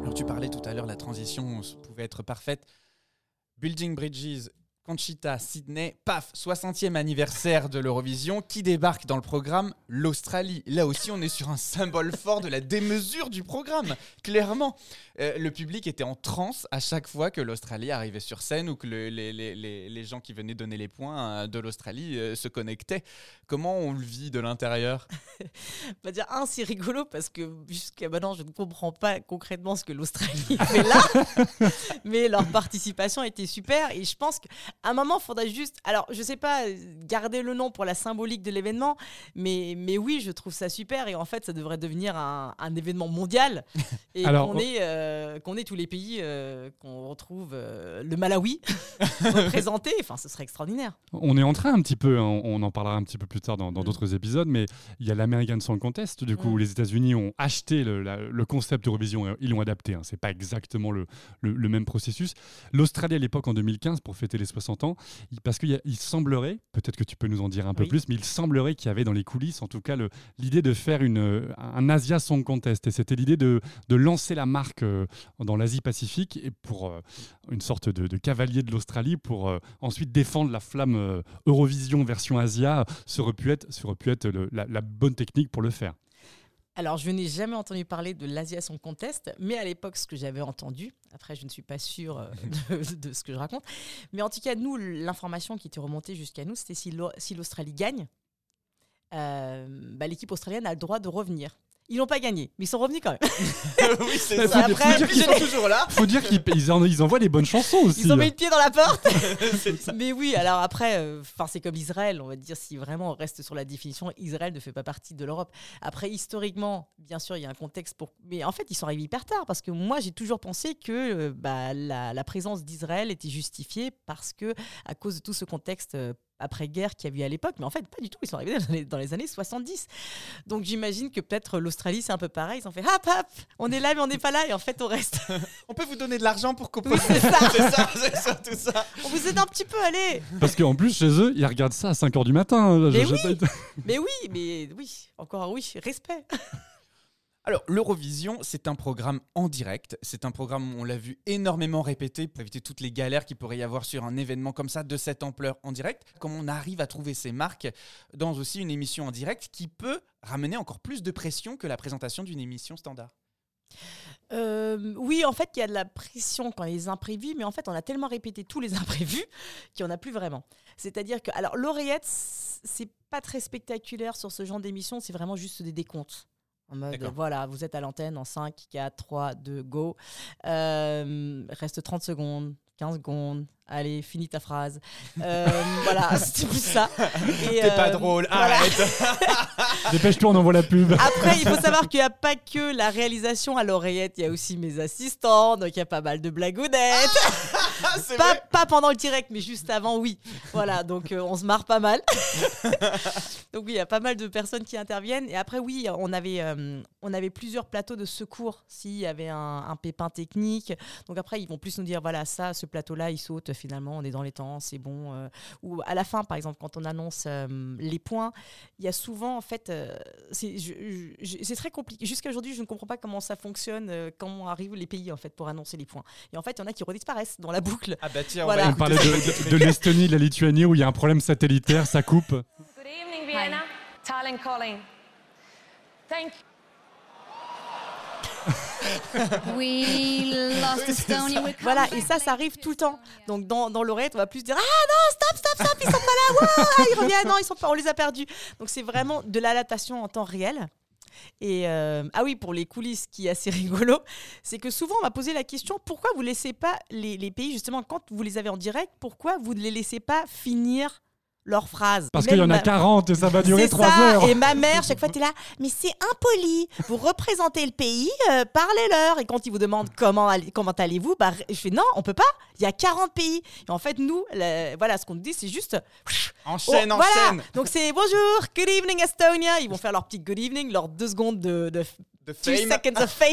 Alors tu parlais tout à l'heure, la transition pouvait être parfaite. Building Bridges, Conchita, Sydney, paf, 60e anniversaire de l'Eurovision. Qui débarque dans le programme L'Australie. Là aussi, on est sur un symbole fort de la démesure du programme, clairement. Euh, le public était en transe à chaque fois que l'Australie arrivait sur scène ou que le- les, les- les- les gens qui venaient donner les points euh, de l'Australie euh, se connectaient. Comment on le vit de l'intérieur? On va [laughs] dire un c'est rigolo parce que jusqu'à maintenant je ne comprends pas concrètement ce que l'Australie [laughs] fait là, [laughs] mais leur participation était super et je pense qu'à un moment il faudrait juste, alors je sais pas garder le nom pour la symbolique de l'événement, mais mais oui je trouve ça super et en fait ça devrait devenir un, un événement mondial [laughs] et qu'on ait euh, ait tous les pays euh, qu'on retrouve euh, le Malawi [laughs] représenté, enfin ce serait extraordinaire. On est en train un petit peu, hein, on, on en parlera un petit peu plus tard dans Mm. d'autres épisodes, mais il y a l'American Song Contest, du coup, où les États-Unis ont acheté le, la- le concept Eurovision, et ils l'ont adapté. Hein, c'est pas exactement le, le- le même processus. L'Australie à l'époque, en 2015, pour fêter les 60 ans, parce qu'il semblerait, peut-être que tu peux nous en dire un peu Oui. plus, mais il semblerait qu'il y avait dans les coulisses, en tout cas, l'idée de faire une, un Asia Song Contest, et c'était l'idée de, de lancer la marque euh, dans l'Asie-Pacifique et pour euh, une sorte de, de cavalier de l'Australie pour euh, ensuite défendre la flamme euh, Eurovision version Asia. Ça aurait pu être, ça aurait pu être le- la, la bonne technique pour le faire. Alors, je n'ai jamais entendu parler de l'Asia Song Contest, mais à l'époque, ce que j'avais entendu, après, je ne suis pas sûre euh, [laughs] de, de ce que je raconte, mais en tout cas, nous, l'information qui était remontée jusqu'à nous, c'était si l'Australie gagne, euh, bah, l'équipe australienne a le droit de revenir. Ils n'ont pas gagné, mais ils sont revenus quand même. [laughs] Oui, c'est Faut ça. dire- Après, faut dire sont toujours là. faut dire qu'ils ils en- ils envoient les bonnes chansons aussi. Ils ont mis le pied dans la porte. [laughs] Ça. mais oui, alors après, euh, c'est comme Israël, on va dire, si vraiment on reste sur la définition, Israël ne fait pas partie de l'Europe. Après, historiquement, bien sûr, il y a un contexte pour. Mais en fait, ils sont arrivés hyper tard parce que moi, j'ai toujours pensé que euh, bah, la, la présence d'Israël était justifiée parce que, à cause de tout ce contexte. euh, après-guerre qu'il y a eu à l'époque, mais en fait, pas du tout. Ils sont arrivés dans les, dans les années 70. Donc j'imagine que peut-être l'Australie, c'est un peu pareil. Ils ont fait hop, hop, on est là, mais on n'est pas là, et en fait, on reste. [laughs] On peut vous donner de l'argent pour qu'on Oui, c'est ça. [laughs] c'est ça, c'est ça, tout ça. on vous aide un petit peu, allez Parce qu'en plus, chez eux, ils regardent ça à 5h du matin. hein. Mais Je- je- Mais oui, mais oui, encore oui, respect. [laughs] Alors, l'Eurovision, c'est un programme en direct. C'est un programme, on l'a vu, énormément répété pour éviter toutes les galères qu'il pourrait y avoir sur un événement comme ça, de cette ampleur en direct. Comment on arrive à trouver ces marques dans aussi une émission en direct qui peut ramener encore plus de pression que la présentation d'une émission standard Euh, oui, en fait, il y a de la pression quand il y a les imprévus, mais en fait, on a tellement répété tous les [laughs] imprévus qu'il n'y en a plus vraiment. C'est-à-dire que, alors, lauréate, c'est pas très spectaculaire sur ce genre d'émission, c'est vraiment juste des décomptes. En mode, voilà, vous êtes à l'antenne en 5, 4, 3, 2, go. Euh, reste 30 secondes, 15 secondes. Allez, finis ta phrase. Euh, [laughs] voilà, c'était plus ça. T'es pas euh, drôle, voilà. arrête [laughs] Dépêche-toi, on envoie la pub. Après, il faut savoir qu'il n'y a pas que la réalisation à l'oreillette, il y a aussi mes assistants, donc il y a pas mal de blagounettes. Ah, [laughs] pas, pas pendant le direct, mais juste avant, oui. Voilà, donc euh, on se marre pas mal. donc oui, il y a pas mal de personnes qui interviennent. Et après, oui, on avait, euh, on avait plusieurs plateaux de secours s'il y avait un, un pépin technique. Donc après, ils vont plus nous dire, voilà, ça, ce plateau-là, il saute finalement on est dans les temps, c'est bon. euh, ou à la fin, par exemple, quand on annonce euh, les points, il y a souvent en fait, euh, c'est très compliqué. Jusqu'à aujourd'hui, je ne comprends pas comment ça fonctionne, euh, comment arrivent les pays en fait pour annoncer les points. Et en fait, il y en a qui redisparaissent dans la boucle. Ah bah tiens, Voilà. on parlait de, de l'Estonie, de la Lituanie, où il y a un problème satellitaire, ça coupe. Good evening, Vienna. Tallinn calling. Thank [laughs] We lost Estonia. we're Voilà, coming et ça, ça arrive to tout le temps. Donc dans, dans l'oreillette, on va plus dire Ah non, stop, stop, stop, ils sont pas là, ils reviennent, non, ils sont pas, on les a perdus. Donc c'est vraiment de l'adaptation en temps réel. Et euh, ah oui, pour les coulisses, qui est assez [laughs] rigolo, c'est que souvent on m'a posé la question pourquoi vous laissez pas les, les pays, justement, quand vous les avez en direct, pourquoi vous ne les laissez pas finir leur phrase Parce qu'il y en a ma- 40 et ça va durer c'est 3 ça. heures. Et ma mère, chaque fois, t'es là, mais c'est impoli. Vous représentez le pays, euh, parlez-leur. Et quand ils vous demandent comment, allez- comment allez-vous, bah, je fais non, on peut pas. Il y a 40 pays. Et en fait, nous, le- voilà, ce qu'on nous dit, c'est juste. Enchaîne, Oh, voilà. enchaîne. Donc c'est bonjour, good evening Estonia. Ils vont faire leur petit good evening, leurs deux secondes de, de De two fame. seconds of fame.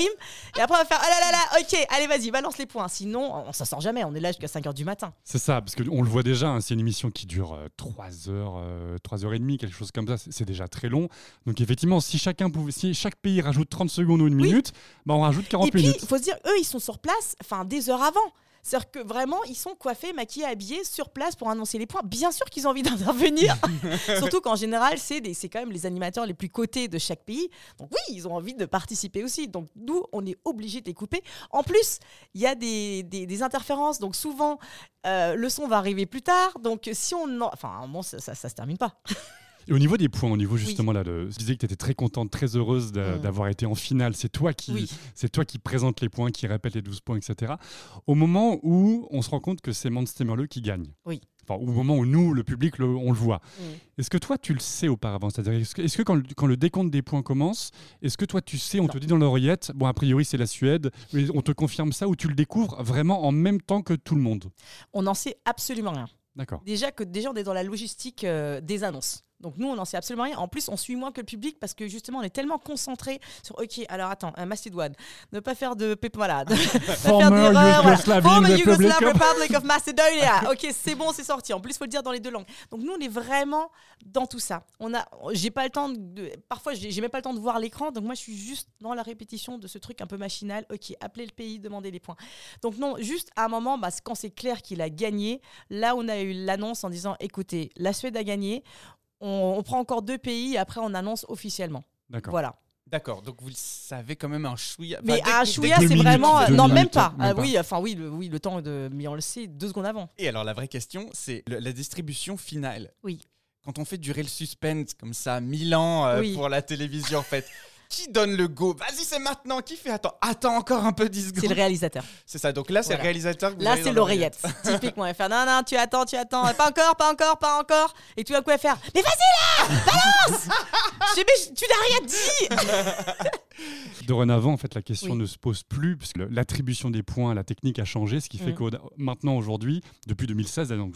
Et après, on va faire, oh là là là, ok, allez, vas-y, balance les points. Sinon, on s'en sort jamais. On est là jusqu'à 5 h du matin. C'est ça, parce qu'on le voit déjà, hein, c'est une émission qui dure 3 heures, euh, 3 heures et demie, quelque chose comme ça, c'est déjà très long. Donc effectivement, si chacun pouvait, si chaque pays rajoute 30 secondes ou une Oui. minute, bah on rajoute 40 Et puis, minutes. il faut se dire, eux, ils sont sur place, enfin, des heures avant. C'est-à-dire que vraiment, ils sont coiffés, maquillés, habillés sur place pour annoncer les points. Bien sûr qu'ils ont envie [laughs] d'intervenir. [laughs] Surtout qu'en général, c'est des- c'est quand même les animateurs les plus cotés de chaque pays. Donc oui, ils ont envie de participer aussi. Donc nous, on est obligés de les couper. En plus, il y a des, des- des interférences. Donc souvent, euh, le son va arriver plus tard. Donc si on... en- Enfin, à un moment, ça, ça se termine pas. [laughs] Et au niveau des points, au niveau justement là, de, tu disais que tu étais très contente, très heureuse Mm. d'avoir été en finale. C'est toi qui, Oui. c'est toi qui présente les points, qui répète les 12 points, etc. Au moment où on se rend compte que c'est Monster Merle qui gagne. Oui. Enfin, au moment où nous, le public, le- on le voit. Mm. Est-ce que toi, tu le sais auparavant? C'est-à-dire, est-ce que, quand, le, quand le décompte des points commence, est-ce que toi, tu sais, on Non. te dit dans l'oreillette, bon, a priori, c'est la Suède, mais on te confirme ça ou tu le découvres vraiment en même temps que tout le monde? On n'en sait absolument rien. D'accord. Déjà que déjà on est dans la logistique euh, des annonces. Donc nous on n'en sait absolument rien. En plus on suit moins que le public parce que justement on est tellement concentré sur ok alors attends un Macédoine ne pas faire de [laughs] voilà. Yugoslavian Former Yugoslav of- Republic of Macedonia. ok c'est bon c'est sorti. En plus faut le dire dans les deux langues. Donc nous on est vraiment dans tout ça. On a j'ai pas le temps de parfois j'ai même pas le temps de voir l'écran donc moi je suis juste dans la répétition de ce truc un peu machinal. Ok appelez le pays demander les points. Donc non juste à un moment bah, quand c'est clair qu'il a gagné Là, on a eu l'annonce en disant écoutez, la Suède a gagné. On, on prend encore deux pays et après on annonce officiellement. D'accord. Voilà. D'accord, donc vous le savez quand même un chouïa. Mais Enfin, un chouïa, c'est vraiment. deux non, même pas. même Ah pas. oui, enfin oui, le, oui, le temps de. Mais on le sait deux secondes avant. Et alors la vraie question, c'est la distribution finale. Oui. Quand on fait durer le suspense comme ça, mille ans euh, Oui. pour la télévision en fait, qui donne le go? Vas-y, c'est maintenant. Qui fait? Attends, attends encore un peu 10 C'est le secondes. réalisateur. C'est ça. Donc là, c'est Voilà. le réalisateur. que vous Là, c'est l'oreillette. [laughs] Typiquement, va faire non, non, tu attends, tu attends. [laughs] Pas encore, pas encore, pas encore. Et tout d'un coup, va faire mais vas-y là Balance [laughs] Je dis, mais tu n'as rien dit Dorénavant, en fait, la question Oui. ne se pose plus, puisque l'attribution des points, la technique a changé, ce qui fait Mm. que maintenant, aujourd'hui, depuis 2016, donc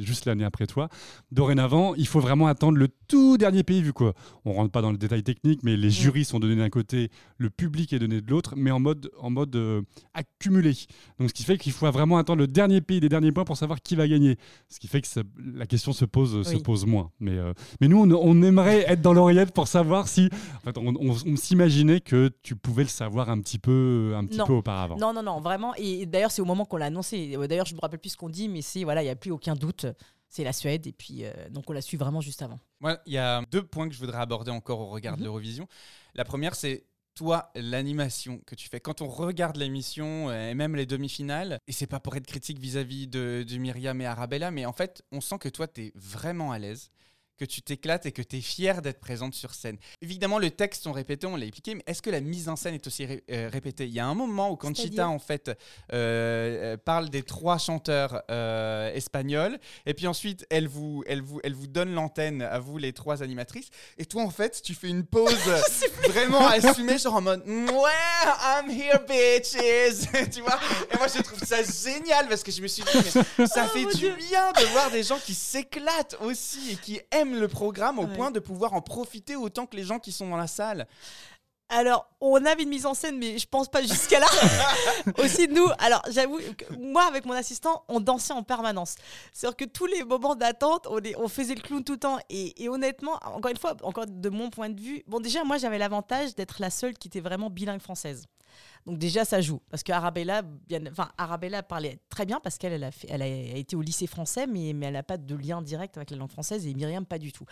juste l'année après toi, dorénavant, il faut vraiment attendre le tout dernier pays, vu quoi on rentre pas dans le détail technique, mais Mm. les jurys sont donnés d'un côté, le public est donné de l'autre, mais en mode, en mode euh, accumulé. Donc, ce qui fait qu'il faut vraiment attendre le dernier pays des derniers points pour savoir qui va gagner. Ce qui fait que ça- la question se pose, se pose moins. Mais, euh, mais nous, on, on aimerait être dans l'oreillette pour savoir si. En fait, on, on- on s'imaginait que tu pouvais le savoir un petit peu, un petit Non. peu auparavant. Non, non, non, vraiment. Et d'ailleurs, c'est au moment qu'on l'a annoncé. Euh, D'ailleurs, je me rappelle plus ce qu'on dit, mais c'est voilà, il n'y a plus aucun doute. C'est la Suède. Et puis, euh, donc, on l'a su vraiment juste avant. Moi, il y a deux points que je voudrais aborder encore au regard de Mhm. l'Eurovision. La première, c'est toi, l'animation que tu fais. Quand on regarde l'émission euh, et même les demi-finales, et c'est pas pour être critique vis-à-vis de, de Myriam et Arabella, mais en fait, on sent que toi, tu es vraiment à l'aise que tu t'éclates et que tu es fier d'être présente sur scène. Évidemment, le texte sont répétés, on l'a expliqué, mais est-ce que la mise en scène est aussi ré- euh, répétée? Il y a un moment où Conchita, en fait, euh, euh, parle des trois chanteurs euh, espagnols, et puis ensuite, elle vous, elle vous, elle vous donne l'antenne à vous, les trois animatrices, et toi, en fait, tu fais une pause [laughs] vraiment assumée, genre en mode Ouais, I'm here, bitches [laughs] Tu vois? Et moi, je trouve ça génial parce que je me suis dit, mais ça [laughs] fait du bien de voir des gens qui s'éclatent aussi et qui aiment le programme au Ouais. point de pouvoir en profiter autant que les gens qui sont dans la salle. Alors, on avait une mise en scène, mais je pense pas jusqu'à là. [laughs] Aussi, nous, alors j'avoue, moi, avec mon assistant, on dansait en permanence. C'est-à-dire que tous les moments d'attente, on, on faisait le clown tout le temps. Et, et honnêtement, encore une fois, encore de mon point de vue, bon, déjà, moi, j'avais l'avantage d'être la seule qui était vraiment bilingue française. Donc déjà, ça joue. Parce que Arabella, bien, enfin, Arabella parlait très bien parce qu'elle elle a, fait- elle a été au lycée français, mais, mais elle n'a pas de lien direct avec la langue française et Myriam, pas du tout.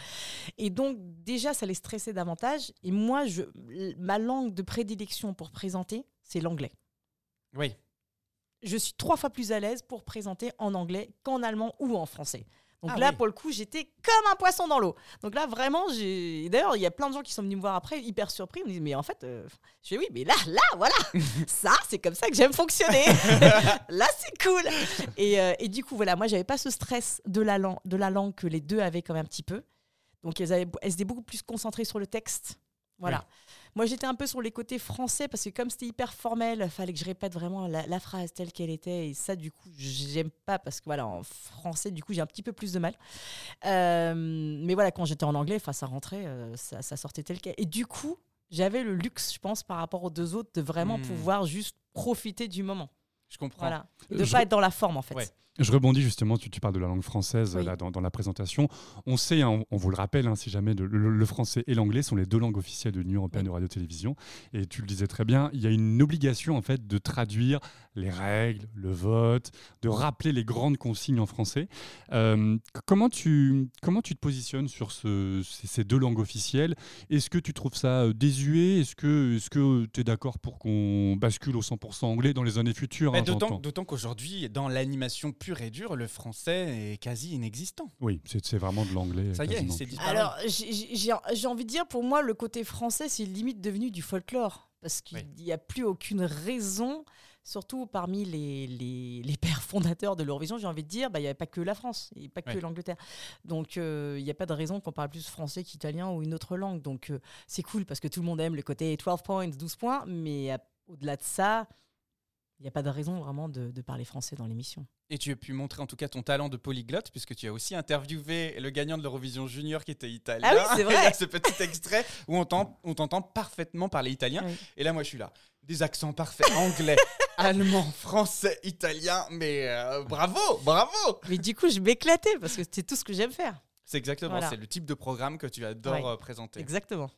Et donc, déjà, ça les stressait davantage. Et moi, je, ma langue de prédilection pour présenter, c'est l'anglais. Oui. Je suis trois fois plus à l'aise pour présenter en anglais qu'en allemand ou en français. Donc Ah là, oui. pour le coup, j'étais comme un poisson dans l'eau. Donc là, vraiment, j'ai. D'ailleurs, il y a plein de gens qui sont venus me voir après, hyper surpris. Ils me disent, mais en fait, euh, je dis oui, mais là, là, voilà, [laughs] ça, c'est comme ça que j'aime fonctionner. [laughs] là, c'est cool. Et, euh, et du coup, voilà, moi, j'avais pas ce stress de la, langue, de la langue que les deux avaient quand même un petit peu. Donc, elles, avaient, elles étaient beaucoup plus concentrées sur le texte. Voilà. Moi, j'étais un peu sur les côtés français parce que comme c'était hyper formel, fallait que je répète vraiment la, la phrase telle qu'elle était. Et ça, du coup, j'aime pas parce que voilà, en français, du coup, j'ai un petit peu plus de mal. Euh, mais voilà, quand j'étais en anglais, enfin, ça rentrait, euh, ça, ça sortait tel quel. Et du coup, j'avais le luxe, je pense, par rapport aux deux autres, de vraiment Hmm. pouvoir juste profiter du moment. Je comprends. Voilà. Et de Je- pas être dans la forme, en fait. Ouais. Je rebondis justement, tu, tu parles de la langue française Oui. là, dans, dans la présentation. On sait, hein, on, on vous le rappelle, hein, si jamais, de- le, le français et l'anglais sont les deux langues officielles de l'Union européenne de radio-télévision. Et tu le disais très bien, il y a une obligation en fait de traduire les règles, le vote, de rappeler les grandes consignes en français. Euh, comment, tu, comment tu te positionnes sur ce- ces, deux langues officielles? Est-ce que tu trouves ça euh, désuet? Est-ce que tu es d'accord pour qu'on bascule au 100% anglais dans les années futures hein, d'autant qu'aujourd'hui, dans l'animation et dure, le français est quasi inexistant. Oui, c'est vraiment de l'anglais. Ça y est, c'est disparu. Alors, j'ai- envie de dire, pour moi, le côté français, c'est limite devenu du folklore. Parce qu'il Oui. n'y a plus aucune raison, surtout parmi les, les, les pères fondateurs de l'Eurovision, j'ai envie de dire, bah, il n'y avait pas que la France, il n'y a pas que l'Angleterre. Donc, euh, il n'y a pas de raison qu'on parle plus français qu'italien ou une autre langue. Donc, euh, c'est cool parce que tout le monde aime le côté 12 points, 12 points, mais au-delà de ça, il n'y a pas de raison vraiment de, de parler français dans l'émission. Et tu as pu montrer en tout cas ton talent de polyglotte, puisque tu as aussi interviewé le gagnant de l'Eurovision Junior qui était italien. Ah oui, c'est vrai. [laughs] Il y a ce petit extrait où on t'en- on t'entend parfaitement parler italien. Oui. Et là, moi, je suis là. Des accents parfaits, [laughs] anglais, allemand, français, italien. Mais euh, bravo, bravo Mais du coup, je m'éclatais parce que c'est tout ce que j'aime faire. C'est exactement, Voilà. c'est le type de programme que tu adores Ouais. euh, présenter. Exactement.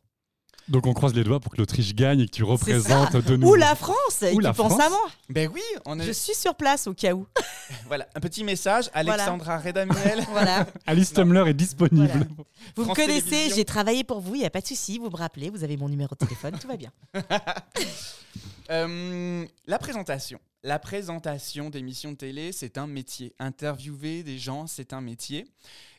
Donc on croise les doigts pour que l'Autriche gagne et que tu représentes de nouveau. Ou la France, Ou qui la pense France. à moi. Ben oui, on est... Je suis sur place au cas où. [laughs] Voilà, un petit message. Alexandra Redamiel. [laughs] voilà. Alice Tumler est disponible. Voilà. Vous France me connaissez, j'ai travaillé pour vous, il n'y a pas de souci, vous me rappelez, vous avez mon numéro de téléphone, tout va bien. [laughs] Euh, la présentation. La présentation d'émissions de télé, c'est un métier. Interviewer des gens, c'est un métier.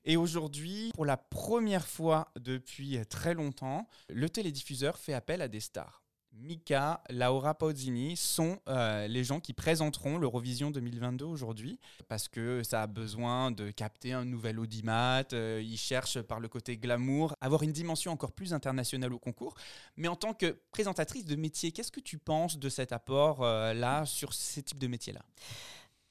Et aujourd'hui, pour la première fois depuis très longtemps, le télédiffuseur fait appel à des stars. Mika, Laura Pausini sont euh, les gens qui présenteront l'Eurovision 2022 aujourd'hui parce que ça a besoin de capter un nouvel audimat. euh, ils cherchent par le côté glamour avoir une dimension encore plus internationale au concours. Mais en tant que présentatrice de métier, qu'est-ce que tu penses de cet apport-là sur ces types de métiers-là?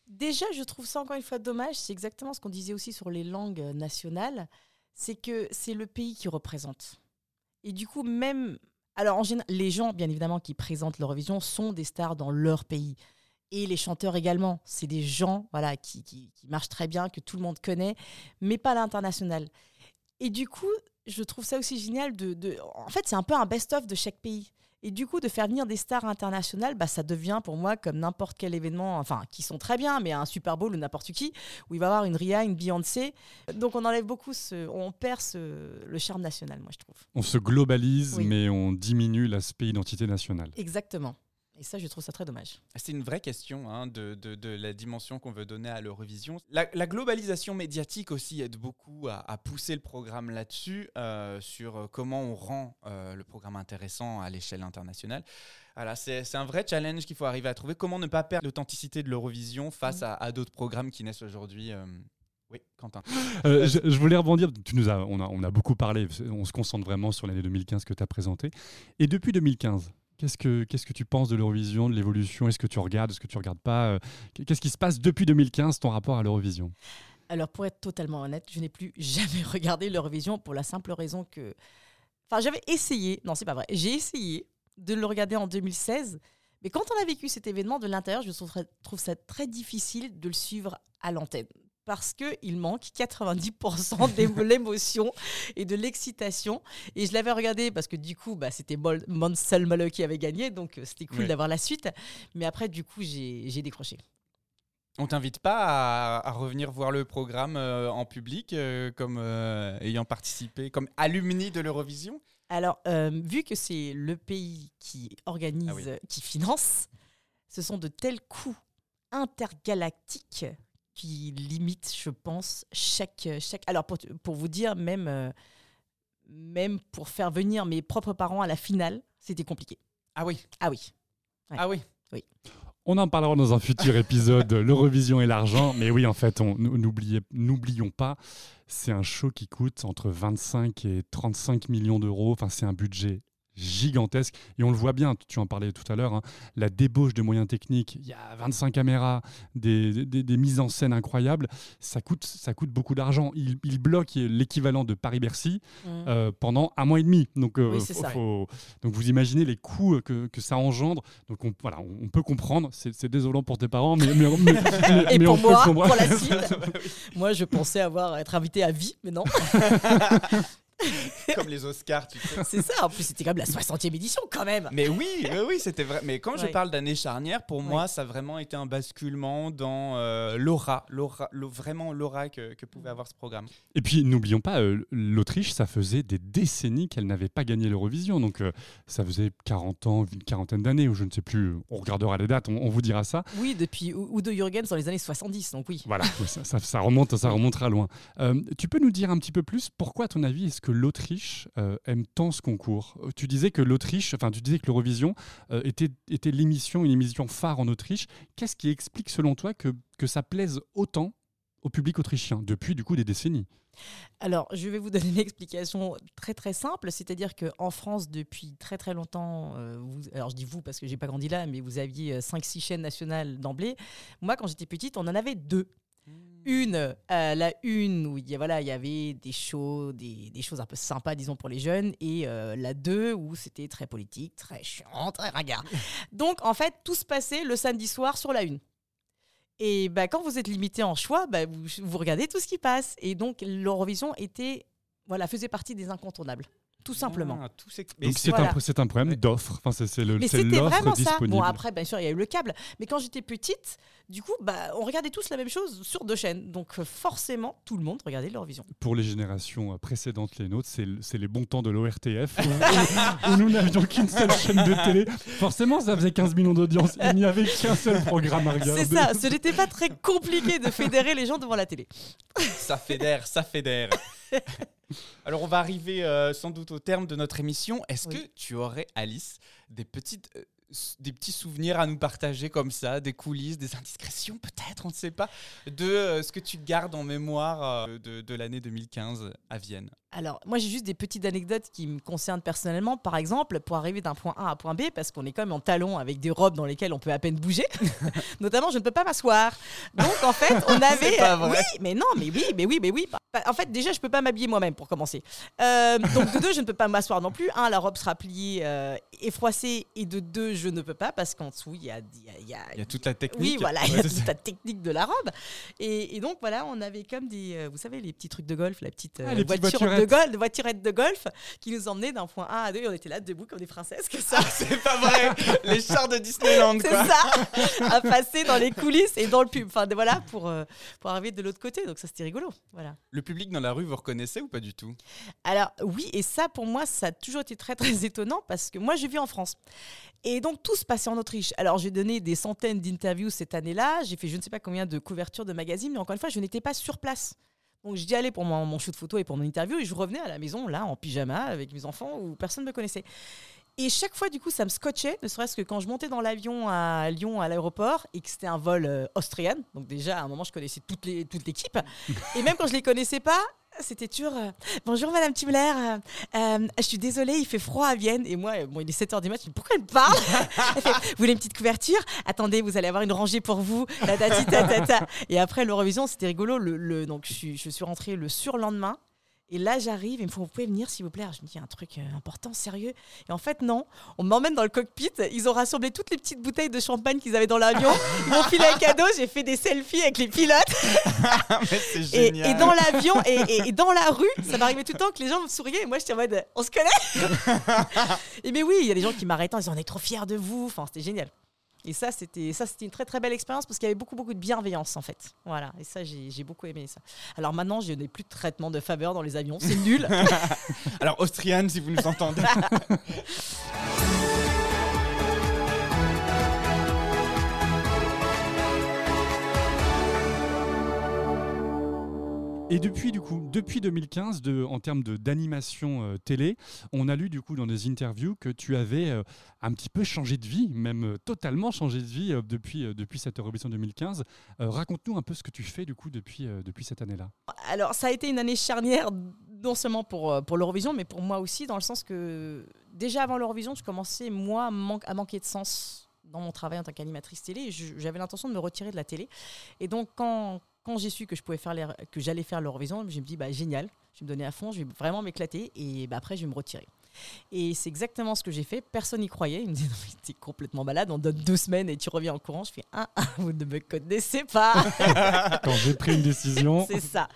Déjà, je trouve ça encore une fois dommage, c'est exactement ce qu'on disait aussi sur les langues euh, nationales, c'est que c'est le pays qui représente. Et du coup, même... Alors, en général, les gens, bien évidemment, qui présentent l'Eurovision sont des stars dans leur pays. Et les chanteurs également. C'est des gens voilà, qui, qui, marchent très bien, que tout le monde connaît, mais pas à l'international. Et du coup, je trouve ça aussi génial de- En fait, c'est un peu un best-of de chaque pays. Et du coup, de faire venir des stars internationales, bah, ça devient pour moi comme n'importe quel événement, enfin, qui sont très bien, mais un Super Bowl ou n'importe qui, où il va y avoir une Ria, une Beyoncé. Donc, on enlève beaucoup, ce, on perd ce- le charme national, moi, je trouve. On se globalise, Oui. mais on diminue l'aspect identité nationale. Exactement. Et ça, je trouve ça très dommage. C'est une vraie question hein, de, de- de la dimension qu'on veut donner à l'Eurovision. La, la globalisation médiatique aussi aide beaucoup à, à pousser le programme là-dessus, euh, sur comment on rend euh, le programme intéressant à l'échelle internationale. Voilà, c'est c'est un vrai challenge qu'il faut arriver à trouver. Comment ne pas perdre l'authenticité de l'Eurovision face à, à d'autres programmes qui naissent aujourd'hui euh. Oui, Quentin. Euh, je, je voulais rebondir, tu nous as, on, a, on a beaucoup parlé, on se concentre vraiment sur l'année 2015 que tu as présenté. Et depuis 2015, qu'est-ce que, qu'est-ce que tu penses de l'Eurovision, de l'évolution? Est-ce que tu regardes, est-ce que tu regardes pas Euh, Qu'est-ce qui se passe depuis 2015, ton rapport à l'Eurovision? Alors, pour être totalement honnête, je n'ai plus [laughs] jamais regardé l'Eurovision pour la simple raison que. Enfin, j'avais essayé. Non, c'est pas vrai. J'ai essayé. de le regarder en 2016. Mais quand on a vécu cet événement de l'intérieur, je trouve ça très difficile de le suivre à l'antenne. Parce qu'il manque 90% de [laughs] l'émotion et de l'excitation. Et je l'avais regardé parce que du coup, bah, c'était Monsel Malloy qui avait gagné. Donc euh, c'était cool d'avoir la suite. Mais après, du coup, j'ai décroché. On t'invite pas à, à revenir voir le programme euh, en public euh, comme euh, ayant participé, comme alumni de l'Eurovision? Alors, vu que c'est le pays qui organise, Ah oui. qui finance, ce sont de tels coûts intergalactiques qui limitent, je pense, chaque... chaque... Alors, pour, pour vous dire, même, euh, même pour faire venir mes propres parents à la finale, c'était compliqué. Ah oui. Ah oui. Ouais. Ah oui. On en parlera dans un futur épisode, [laughs] l'Eurovision et l'argent. Mais oui, en fait, on- n'oubliez- n'oublions pas, c'est un show qui coûte entre 25 et 35 millions d'euros. Enfin, c'est un budget gigantesque. Et on le voit bien, tu en parlais tout à l'heure, hein, la débauche de moyens techniques. Il y a 25 caméras, des, des- des mises en scène incroyables. Ça coûte, ça coûte beaucoup d'argent. Il, il bloque l'équivalent de Paris-Bercy Mm. euh, pendant un mois et demi. Donc, euh, Oui, c'est faut- ça. faut- donc vous imaginez les coûts que, que ça engendre. Donc on, voilà, on, peut comprendre. C'est désolant pour tes parents, mais, mais, mais- [laughs] mais- Et mais pour on peut moi, comprendre. pour la [laughs] suite, moi, je pensais avoir être invité à vie, mais non. [laughs] [laughs] Comme les Oscars, tu sais. c'est ça. En plus, c'était quand même la 60e édition, quand même. Mais oui, oui, oui, c'était vrai. Mais quand je parle d'année charnière, pour moi, ça a vraiment été un basculement dans euh, l'aura, l'aura, l'au- vraiment l'aura que, que pouvait avoir ce programme. Et puis n'oublions pas, euh, l'Autriche, ça faisait des décennies qu'elle n'avait pas gagné l'Eurovision. Donc euh, ça faisait 40 ans, une quarantaine d'années, ou je ne sais plus. On regardera les dates, on, on vous dira ça. Oui, depuis Udo Jürgens dans les années 70, donc oui. Voilà, [laughs] ça, ça- ça remonte, ça remontera loin. Euh, tu peux nous dire un petit peu plus pourquoi, à ton avis, est-ce que l'Autriche euh, aime tant ce concours Euh, Tu disais que l'Autriche, enfin, tu disais que l'Eurovision euh, était, était l'émission, une émission phare en Autriche. Qu'est-ce qui explique, selon toi, que, que ça plaise autant au public autrichien depuis, du coup, des décennies? Alors, je vais vous donner une explication très très simple, c'est-à-dire qu'en France, depuis très très longtemps, alors je dis vous parce que j'ai pas grandi là, mais vous aviez 5-6 chaînes nationales d'emblée. Moi, quand j'étais petite, on en avait deux. Une, euh, la une où il y, a- voilà, il y avait des shows, des, des choses un peu sympas, disons, pour les jeunes, et euh, la deux où c'était très politique, très chiant, très ringard. [laughs] Donc, en fait, tout se passait le samedi soir sur la une. Et bah, quand vous êtes limité en choix, bah, vous, vous regardez tout ce qui passe. Et donc, l'Eurovision était, voilà, faisait partie des incontournables, tout simplement. Ah, tout c'est voilà. un, problème d'offre. Enfin, c'est, le, Mais c'est c'était l'offre vraiment ça. disponible. Bon, après, bien sûr, il y a eu le câble. Mais quand j'étais petite, du coup, bah, on regardait tous la même chose sur deux chaînes. Donc, euh, forcément, tout le monde regardait l'Eurovision. Pour les générations euh, précédentes, les nôtres, c'est, c'est les bons temps de l'ORTF, où, où nous n'avions qu'une seule chaîne de télé. Forcément, ça faisait 15 millions d'audience. Il n'y avait qu'un seul programme à regarder. C'est ça. Ce n'était pas très compliqué de fédérer les gens devant la télé. ça fédère, ça fédère. [laughs] Alors on va arriver euh, sans doute au terme de notre émission. Est-ce Oui. que tu aurais, Alice, des petites, euh, des petits souvenirs à nous partager comme ça, des coulisses, des indiscrétions peut-être, on ne sait pas, de euh, ce que tu gardes en mémoire de, de l'année 2015 à Vienne? Alors, moi, j'ai juste des petites anecdotes qui me concernent personnellement. Par exemple, pour arriver d'un point A à un point B, parce qu'on est quand même en talons avec des robes dans lesquelles on peut à peine bouger. [laughs] Notamment, je ne peux pas m'asseoir. Donc, en fait, on [laughs] avait. pas vrai. Oui, mais non, mais oui, mais oui, mais oui. Bah, En fait, déjà, je peux pas m'habiller moi-même pour commencer. Euh, donc, de deux, je ne peux pas m'asseoir non plus. Un, la robe sera pliée euh, et froissée. Et de deux, je ne peux pas parce qu'en dessous, il y a, y a- il y a- Il y a toute la technique. oui, voilà, il y a toute la technique de la robe. Et, et donc, voilà, on avait comme des, euh, vous savez, les petits trucs de golf, la petite euh, Ah, voiture de voiturettes. golf, voiturette de golf qui nous emmenait d'un point A à deux. Et on était là, debout comme des princesses, que ça. C'est pas vrai Les chars de Disneyland, C'est ça, à passer dans les coulisses et dans le pub. Enfin, de- voilà, pour, euh, pour arriver de l'autre côté. Donc, ça, c'était rigolo. Voilà. Le public dans la rue, vous reconnaissez ou pas du tout? Alors oui, et ça pour moi, ça a toujours été très très étonnant parce que moi je vis en France. Et donc tout se passait en Autriche. Alors j'ai donné des centaines d'interviews cette année-là, j'ai fait je ne sais pas combien de couvertures de magazines, mais encore une fois, je n'étais pas sur place. Donc j'y allais pour mon, shoot photo et pour mon interview et je revenais à la maison là en pyjama avec mes enfants où personne ne me connaissait. Et chaque fois, du coup, ça me scotchait, ne serait-ce que quand je montais dans l'avion à Lyon, à l'aéroport, et que c'était un vol euh, austrien. Donc déjà, à un moment, je connaissais toute l'équipe. et même quand je les connaissais pas, c'était toujours euh, Bonjour Madame Timler, euh, je suis désolée, il fait froid à Vienne. Et moi, euh, bon, il est 7h du matin, je Pourquoi elle me parle Vous voulez une petite couverture? Attendez, vous allez avoir une rangée pour vous. Et après l'Eurovision, c'était rigolo. Donc, je je suis rentrée le surlendemain. Et là, j'arrive, et me font, vous pouvez venir, s'il vous plaît. Alors, je me dis, un truc euh, important, sérieux. Et en fait, non. On m'emmène dans le cockpit. Ils ont rassemblé toutes les petites bouteilles de champagne qu'ils avaient dans l'avion. [laughs] Ils m'ont filé un cadeau. J'ai fait des selfies avec les pilotes. [laughs] Et, génial. et dans l'avion et, et- et dans la rue, ça m'arrivait tout le temps que les gens me souriaient. Et moi, j'étais en mode, on se connaît? [laughs] Et mais oui, il y a des gens qui m'arrêtent en disant, on est trop fiers de vous. Enfin, c'était génial. Et ça, c'était ça, c'était une très très belle expérience parce qu'il y avait beaucoup beaucoup de bienveillance en fait. Voilà. Et ça, j'ai j'ai beaucoup aimé ça. Alors maintenant, je n'ai plus de traitement de faveur dans les avions. C'est nul. [laughs] Alors, Austriane, si vous nous entendez. [laughs] Et depuis, du coup, depuis 2015, de, en termes d'animation euh, télé, on a lu du coup dans des interviews que tu avais euh, un petit peu changé de vie, même euh, totalement changé de vie depuis, depuis cette Eurovision 2015. Euh, Raconte-nous un peu ce que tu fais du coup depuis, depuis cette année-là. Alors, ça a été une année charnière, non seulement pour, pour l'Eurovision, mais pour moi aussi, dans le sens que déjà avant l'Eurovision, je commençais, moi, à man- à manquer de sens dans mon travail en tant qu'animatrice télé. J'avais l'intention de me retirer de la télé. Et donc, quand, quand j'ai su que je pouvais faire que j'allais faire l'Eurovision, je me dis, bah, génial, je vais me donner à fond, je vais vraiment m'éclater, et bah, après, je vais me retirer. Et c'est exactement ce que j'ai fait. Personne n'y croyait. Ils me disaient, [laughs] non, t'es complètement malade, on donne deux semaines et tu reviens en courant. Je fais, ah, ah, vous ne me connaissez pas. [laughs] Quand j'ai pris une décision, [laughs] C'est ça.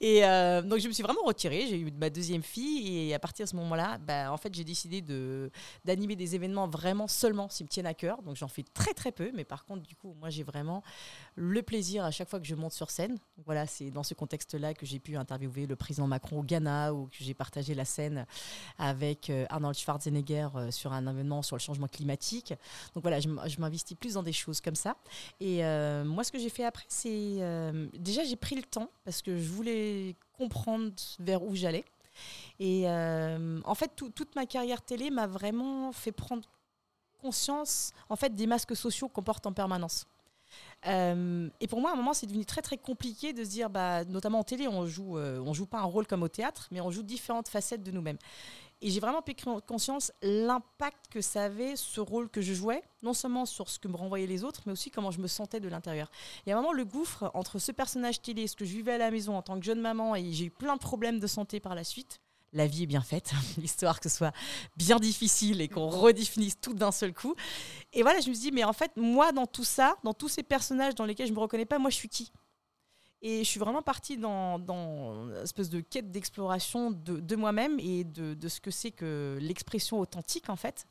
Et euh, donc je me suis vraiment retirée. J'ai eu ma deuxième fille et à partir de ce moment-là, bah, en fait, j'ai décidé de d'animer des événements vraiment seulement s'ils me tiennent à cœur. Donc j'en fais très très peu, mais par contre, du coup, moi, j'ai vraiment le plaisir à chaque fois que je monte sur scène. Donc, voilà, c'est dans ce contexte-là que j'ai pu interviewer le président Macron au Ghana ou que j'ai partagé la scène avec euh, Arnold Schwarzenegger euh, sur un événement sur le changement climatique. Donc voilà, je m'investis plus dans des choses comme ça. Et euh, moi, ce que j'ai fait après, c'est déjà j'ai pris le temps parce que je voulais comprendre vers où j'allais. Et en fait, tout- toute ma carrière télé m'a vraiment fait prendre conscience en fait des masques sociaux qu'on porte en permanence. Et pour moi, à un moment, c'est devenu très très compliqué de se dire, bah, notamment en télé, on joue, on joue pas un rôle comme au théâtre, mais on joue différentes facettes de nous-mêmes. Et j'ai vraiment pris conscience l'impact que ça avait ce rôle que je jouais, non seulement sur ce que me renvoyaient les autres, mais aussi comment je me sentais de l'intérieur. Et à un moment, le gouffre entre ce personnage télé, ce que je vivais à la maison en tant que jeune maman, et j'ai eu plein de problèmes de santé par la suite. La vie est bien faite, [laughs] l'histoire que ce soit bien difficile et qu'on redéfinisse tout d'un seul coup. Et voilà, je me dit, mais en fait, moi, dans tout ça, dans tous ces personnages dans lesquels je me reconnais pas, moi, je suis qui? Et je suis vraiment partie dans, une espèce de quête d'exploration de, moi-même et de, ce que c'est que l'expression authentique, en fait.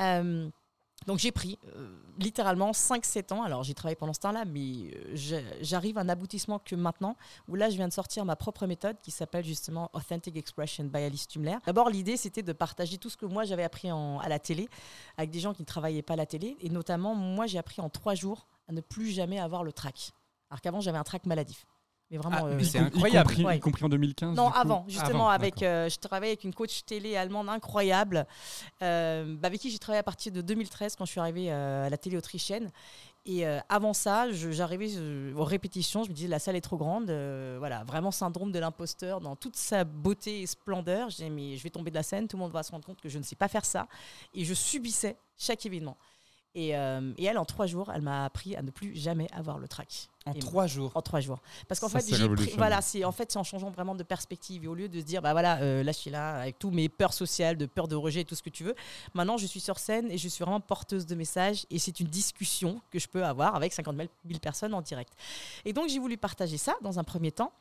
Euh, donc j'ai pris euh, littéralement 5-7 ans. Alors j'ai travaillé pendant ce temps-là, mais euh, j'arrive à un aboutissement que maintenant, où là je viens de sortir ma propre méthode qui s'appelle justement Authentic Expression by Alice Tumler. D'abord l'idée c'était de partager tout ce que moi j'avais appris à la télé avec des gens qui ne travaillaient pas à la télé. Et notamment moi j'ai appris en 3 jours à ne plus jamais avoir le trac. Alors qu'avant j'avais un trac maladif. Mais vraiment, Ah, euh, c'est y incroyable. compris, Ouais. y compris en 2015 non, du coup avant, justement, Avant, avec, euh, je travaillais avec une coach télé allemande incroyable, euh, bah, avec qui j'ai travaillé à partir de 2013 quand je suis arrivée euh, à la télé autrichienne. Et euh, avant ça, j'arrivais aux répétitions, je me disais la salle est trop grande, euh, voilà, vraiment syndrome de l'imposteur dans toute sa beauté et splendeur. Je disais mais je vais tomber de la scène, tout le monde va se rendre compte que je ne sais pas faire ça, et je subissais chaque événement. Et, euh, et elle, en trois jours, elle m'a appris à ne plus jamais avoir le trac. En Et- trois jours. en trois jours. Parce qu'en fait, pris, voilà, c'est en fait c'est en changeant vraiment de perspective et au lieu de se dire bah voilà, euh, là je suis là avec tous mes peurs sociales, de peur de rejet, tout ce que tu veux. Maintenant, je suis sur scène et je suis vraiment porteuse de messages et c'est une discussion que je peux avoir avec 50 000 personnes en direct. Et donc j'ai voulu partager ça dans un premier temps.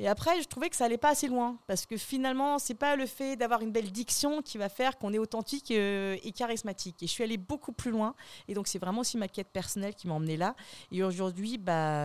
Et après, je trouvais que ça allait pas assez loin parce que finalement, c'est pas le fait d'avoir une belle diction qui va faire qu'on est authentique euh, et charismatique. Et je suis allée beaucoup plus loin. Et donc c'est vraiment aussi ma quête personnelle qui m'a emmenée là. Et aujourd'hui, bah,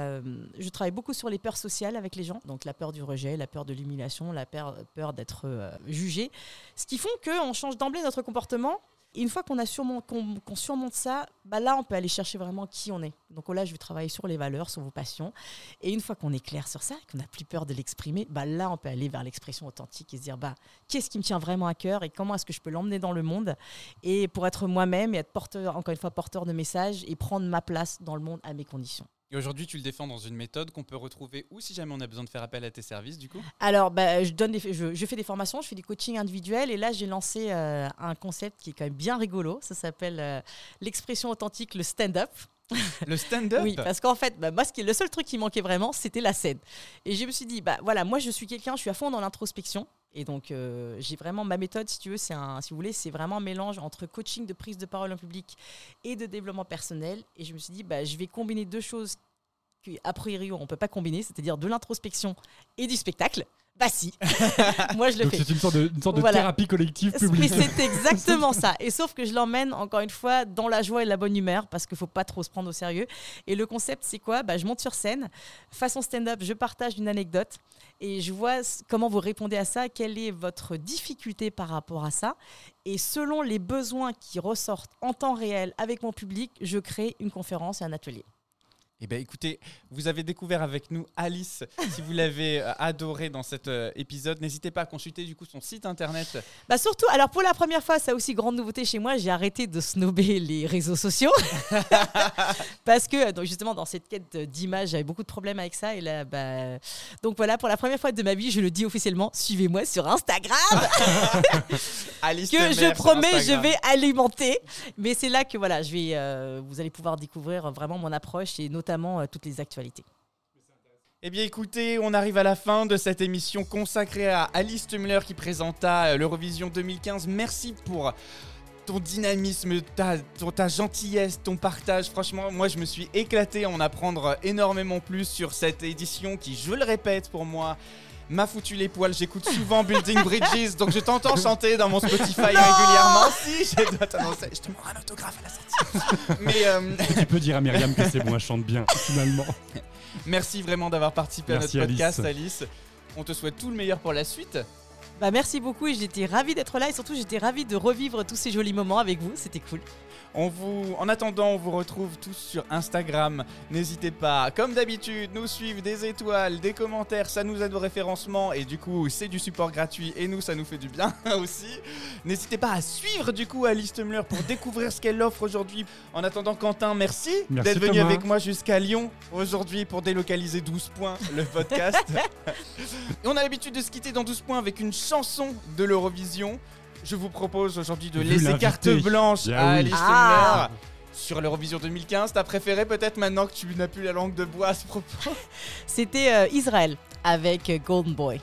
je travaille beaucoup sur les peurs sociales avec les gens. Donc la peur du rejet, la peur de l'humiliation, la peur, d'être euh, jugé. Ce qui font qu'on change d'emblée notre comportement. Et une fois qu'on a surmon- qu'on qu'on surmonte ça, bah là, on peut aller chercher vraiment qui on est. Donc là, je vais travailler sur les valeurs, sur vos passions. Et une fois qu'on est clair sur ça, qu'on n'a plus peur de l'exprimer, bah là, on peut aller vers l'expression authentique et se dire, bah, qu'est-ce qui me tient vraiment à cœur et comment est-ce que je peux l'emmener dans le monde et pour être moi-même et être porteur, encore une fois, porteur de messages et prendre ma place dans le monde à mes conditions. Et aujourd'hui, tu le défends dans une méthode qu'on peut retrouver où si jamais on a besoin de faire appel à tes services, du coup Alors, bah, je, donne des, je, je fais des formations, je fais du coaching individuel et là, j'ai lancé euh, un concept qui est quand même bien rigolo. Ça s'appelle euh, l'expression authentique, le stand-up. [laughs] Le stand-up Oui, parce qu'en fait, bah, moi, ce qui est le seul truc qui manquait vraiment, c'était la scène. Et je me suis dit, bah voilà, moi, je suis quelqu'un, je suis à fond dans l'introspection. Et donc, euh, j'ai vraiment ma méthode, si tu veux, c'est vous voulez, c'est vraiment un mélange entre coaching de prise de parole en public et de développement personnel. Et je me suis dit, bah, je vais combiner deux choses qu'a priori on peut pas combiner, c'est-à-dire de l'introspection et du spectacle. Bah si, [laughs] moi je le Donc fais. c'est une sorte de, une sorte de Voilà. thérapie collective Mais publique. c'est exactement [laughs] ça. Et sauf que je l'emmène encore une fois dans la joie et la bonne humeur parce qu'il faut pas trop se prendre au sérieux. Et le concept, c'est quoi? Bah, Je monte sur scène, façon stand-up, je partage une anecdote et je vois comment vous répondez à ça, quelle est votre difficulté par rapport à ça. Et selon les besoins qui ressortent en temps réel avec mon public, je crée une conférence et un atelier. Eh bien, écoutez, vous avez découvert avec nous Alice. Si vous l'avez euh, adoré dans cet euh, épisode, n'hésitez pas à consulter du coup son site internet. Bah surtout, alors pour la première fois, ça aussi grande nouveauté chez moi, j'ai arrêté de snober les réseaux sociaux [laughs] parce que donc justement dans cette quête d'image, j'avais beaucoup de problèmes avec ça et là, bah, donc voilà, pour la première fois de ma vie, je le dis officiellement, suivez-moi sur Instagram [laughs] Alice que je promets, je vais alimenter. Mais c'est là que voilà, je vais, euh, vous allez pouvoir découvrir vraiment mon approche et notamment euh, toutes les actualités. Eh bien écoutez, on arrive à la fin de cette émission consacrée à Alice Tumler qui présenta euh, l'Eurovision 2015. Merci pour ton dynamisme, ta, ta gentillesse, ton partage. Franchement, moi je me suis éclaté à en apprendre énormément plus sur cette édition qui, je le répète pour moi, m'a foutu les poils. J'écoute souvent Building Bridges, donc je t'entends chanter dans mon Spotify régulièrement. Si, je dois t'annoncer, je te rends un autographe à la sortie. Mais euh, tu peux dire à Myriam que c'est moi, je chante bien, finalement. Merci vraiment d'avoir participé Merci, à notre podcast, Alice. Alice. On te souhaite tout le meilleur pour la suite. Bah merci beaucoup et j'étais ravie d'être là et surtout j'étais ravie de revivre tous ces jolis moments avec vous, c'était cool. On vous, en attendant, on vous retrouve tous sur Instagram. N'hésitez pas, comme d'habitude, nous suivre des étoiles, des commentaires, ça nous aide au référencement et du coup, c'est du support gratuit et nous, ça nous fait du bien [laughs] aussi. N'hésitez pas à suivre du coup Alice Tumler pour découvrir ce qu'elle offre aujourd'hui. En attendant, Quentin, merci, Merci, d'être venu avec moi jusqu'à Lyon aujourd'hui pour délocaliser 12 points le podcast. [laughs] on a l'habitude de se quitter dans 12 points avec une chanson de l'Eurovision. Je vous propose aujourd'hui de Vu laisser carte blanche Bien à oui. Alice Ah. Sur l'Eurovision 2015. T'as préféré peut-être maintenant que tu n'as plus la langue de bois à ce propos [laughs] C'était euh, Israël avec euh, Golden Boy.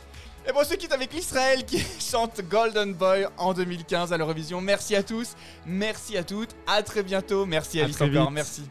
Et bon, on se quitte avec l'Israël qui [laughs] chante Golden Boy en 2015 à l'Eurovision. Merci à tous, merci à toutes, à très bientôt. Merci À Alice très encore, vite. merci.